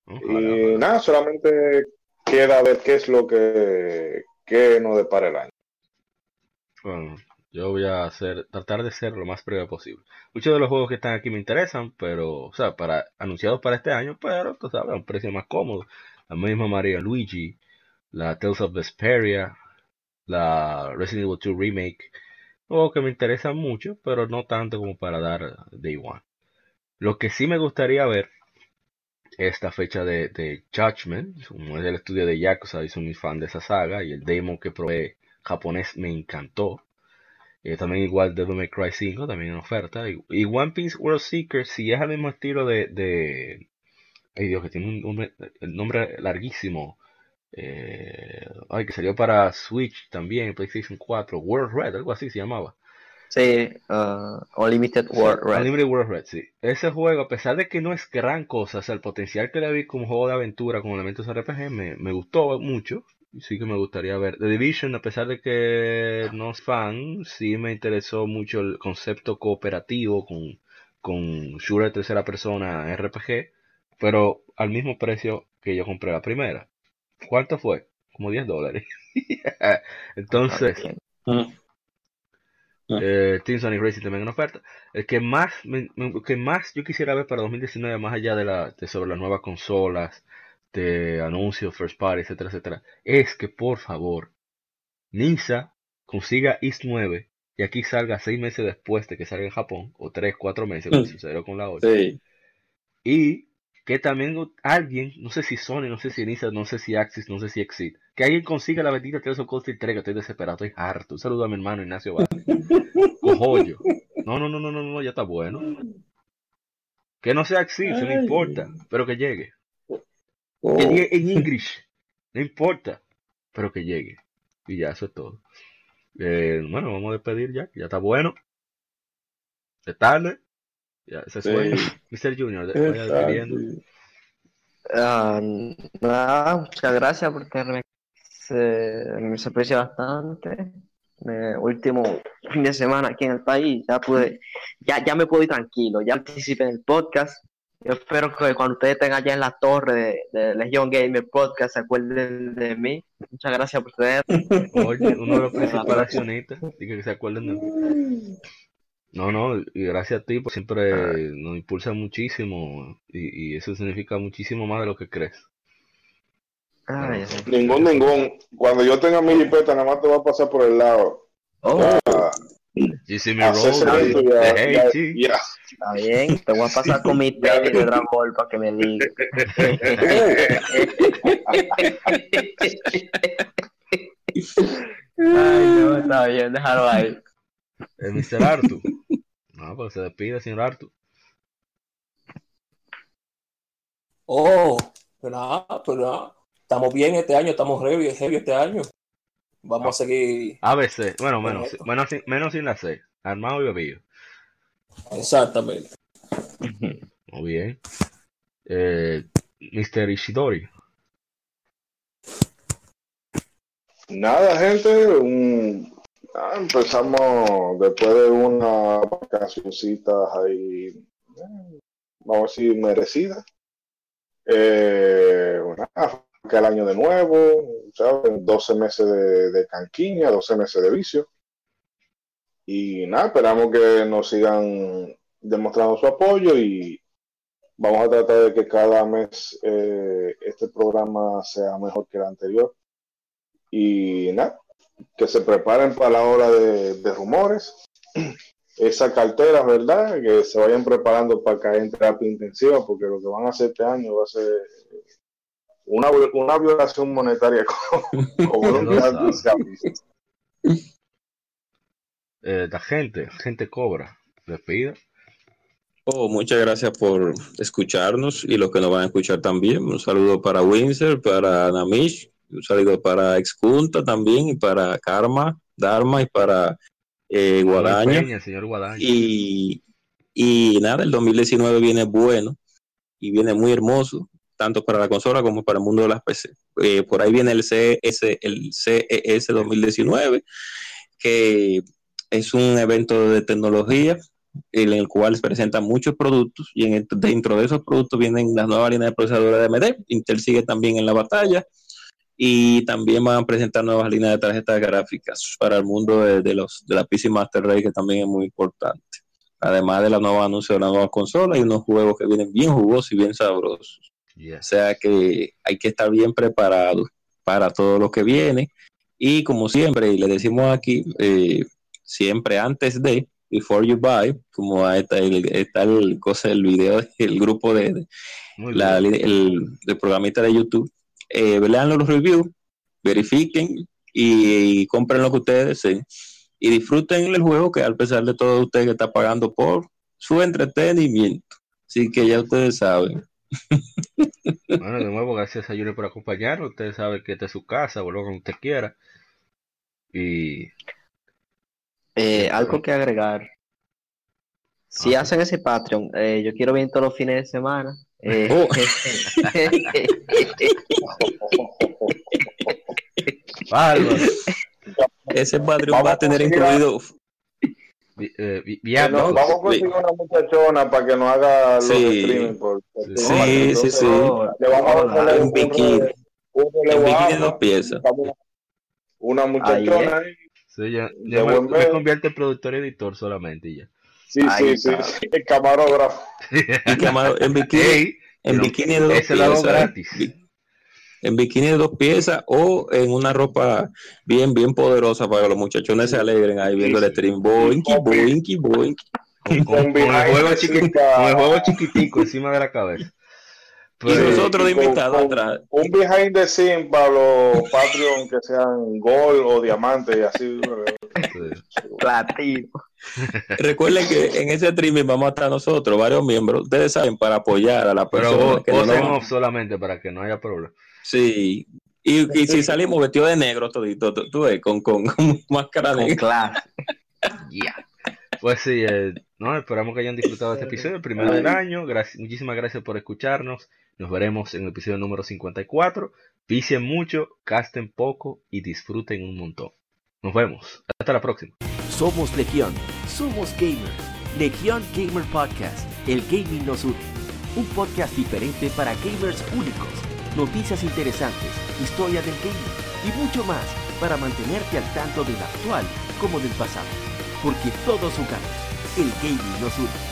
Ojalá, y ojalá. nada solamente queda ver qué es lo que, que nos depara el año. Bueno, yo voy a hacer, tratar de ser lo más breve posible. Muchos de los juegos que están aquí me interesan, pero, o sea, para anunciados para este año, pero, tú sabes, a un precio más cómodo. La misma María Luigi, la Tales of Vesperia, la Resident Evil 2 Remake, juegos que me interesan mucho, pero no tanto como para dar Day One. Lo que sí me gustaría ver esta fecha de, de Judgment, como es el estudio de Yakuza, y soy muy fan de esa saga, y el demo que probé japonés me encantó. Eh, también igual Devil May Cry 5, también en oferta. Y, One Piece World Seeker, si es el mismo estilo de... de ay Dios, que tiene un nombre larguísimo. Eh, ay, que salió para Switch también, PlayStation 4, World Red, algo así se llamaba. Sí, uh, Unlimited World Red. Unlimited World Red, sí. Ese juego, a pesar de que no es gran cosa, o sea, el potencial que le vi como juego de aventura con elementos RPG me, me gustó mucho. Y sí que me gustaría ver. The Division, a pesar de que no es fan, sí me interesó mucho el concepto cooperativo con, con shooter de tercera persona RPG, pero al mismo precio que yo compré la primera. ¿Cuánto fue? Como 10 dólares. [LAUGHS] Entonces, eh, Team Sonic Racing también en oferta. El que más, que más yo quisiera ver para 2019, más allá de, la, de sobre las nuevas consolas, de anuncios, first party, etcétera, etcétera, es que por favor, Ninja consiga East 9 y aquí salga seis meses después de que salga en Japón, o tres, cuatro meses, como mm. sucedió con la 8. Y que también alguien, no sé si Sony, no sé si Ninja, no sé si Axis, no sé si Exit, que alguien consiga la bendita Tales of Cold entrega, estoy desesperado, estoy harto. Un saludo a mi hermano Ignacio [LAUGHS] Cojollo. No, no, no, no, no, no, ya está bueno. Que no sea Axis, no importa, pero que llegue. Que llegue en English, no importa, pero que llegue. Y ya, eso es todo. Eh, bueno, vamos a despedir ya, ya está bueno. Es tarde. Ya, se sueña. Mr. Junior, vaya despidiendo. Ah, nada, muchas gracias porque me, se, me aprecia bastante. Último fin de semana aquí en el país, ya pude, ya, ya me puedo ir tranquilo, ya participé en el podcast. Yo espero que cuando ustedes estén allá en la torre de, de Legion Gamer Podcast se acuerden de mí. Muchas gracias por ustedes. Oye, uno de los [LAUGHS] principales accionistas, que se acuerden de mí. No, no, y gracias a ti, pues siempre ah. nos impulsa muchísimo y, eso significa muchísimo más de lo que crees. ningún, ningún. Cuando yo tenga mi jipeta, nada más te va a pasar por el lado. Oh. You see me Está bien, te voy a pasar con mi [LAUGHS] tenis de Dragon Ball para que me diga. [LAUGHS] Ay, no, está bien, déjalo ahí. El Mr. Artu. No, pues se despide, señor Artu. Oh, pero nada, pero nada. Estamos bien este año, estamos heavy, heavy este año. Vamos a seguir. ABC, bueno, menos, menos, menos sin la C. Armado y bebido. Exactamente. Muy bien. Eh, Mr. Ishidori. Nada, gente, un, Ah, empezamos después de una vacacioncita ahí, eh, vamos a decir, merecida. Eh, que el año de nuevo, ¿sabes? 12 meses de, de, canquiña, 12 meses de vicio. Y nada, esperamos que nos sigan demostrando su apoyo y vamos a tratar de que cada mes eh, este programa sea mejor que el anterior. Y nada, que se preparen para la hora de, rumores. [CLEARS THROAT] Esa cartera, ¿verdad? Que se vayan preparando para caer en terapia intensiva, porque lo que van a hacer este año va a ser una, una violación monetaria [LAUGHS] como, eh, la gente, gente cobra, despida. Oh, muchas gracias por escucharnos y los que nos van a escuchar también. Un saludo para Windsor, para Namish, un saludo para Expunta también y para Karma, Dharma y para eh, Guadaña. señor Guadaña. Y, y nada, el 2019 viene bueno y viene muy hermoso, tanto para la consola como para el mundo de las PC. Eh, por ahí viene el CS, el CES 2019, que es un evento de tecnología en el cual se presentan muchos productos y en dentro de esos productos vienen las nuevas líneas de procesadores de AMD. Intel sigue también en la batalla y también van a presentar nuevas líneas de tarjetas gráficas para el mundo de, los, de la PC Master Race, que también es muy importante. Además de la nueva anuncio de la nueva consola y unos juegos que vienen bien jugosos y bien sabrosos. O sea que hay que estar bien preparado para todo lo que viene. Y como siempre, y le decimos aquí, eh, siempre antes de, Before You Buy, como está el, está el, cosa, el video, el grupo de, la, el, programita de YouTube. Eh, lean los reviews, verifiquen y, compren lo que ustedes deseen. Y disfruten el juego que a pesar de todo usted que está pagando por su entretenimiento. Así que ya ustedes saben. [LAUGHS] Bueno, de nuevo, gracias a Yuri por acompañarnos. Ustedes saben que esta es su casa, vuelva cuando usted quiera. Y. Eh, algo que agregar. Si ah, hacen ese Patreon, eh, yo quiero ver todos los fines de semana. Eh, oh. [LAUGHS] ese Patreon va a tener incluido eh, vamos a conseguir una muchachona para que nos haga los streaming. Por, sí, sí, sí, Le vamos a un bikini. Un bikini dos piezas. Una muchachona ahí. Sí, ya, ya me, me, convierte en productor editor solamente y ya. Sí, sí, sí, sí, el camarógrafo. [LAUGHS] en bikini, en bikini de dos piezas. gratis en bikini de dos piezas o en una ropa bien, bien poderosa para que los muchachones se alegren ahí viendo el stream. Boinky, boinky, boinky. Con, el juego chiquitico, con el juego chiquitico encima de la cabeza. Y pues, nosotros de invitados atrás. Un behind the scene para los Patreon que sean gold o diamante y así. Platino. Recuerden que en ese streaming vamos a estar nosotros, varios miembros. Ustedes saben, para apoyar a la persona. Pero vos, no solamente para que no haya problema. Sí. Y, si salimos vestidos de negro todito, tú, ves, con, con, máscara negra. Claro. Ya. Pues sí, eh, no, esperamos que hayan disfrutado de este episodio, el primero del año. Gracias, muchísimas gracias por escucharnos. Nos veremos en el episodio número 54. Pisen mucho, casten poco y disfruten un montón. Nos vemos. Hasta la próxima. Somos Legión. Somos Gamer. Legión Gamer Podcast. El gaming nos une. Un podcast diferente para gamers únicos noticias interesantes, historia del gaming y mucho más para mantenerte al tanto del actual como del pasado. Porque todos jugamos, el gaming nos une.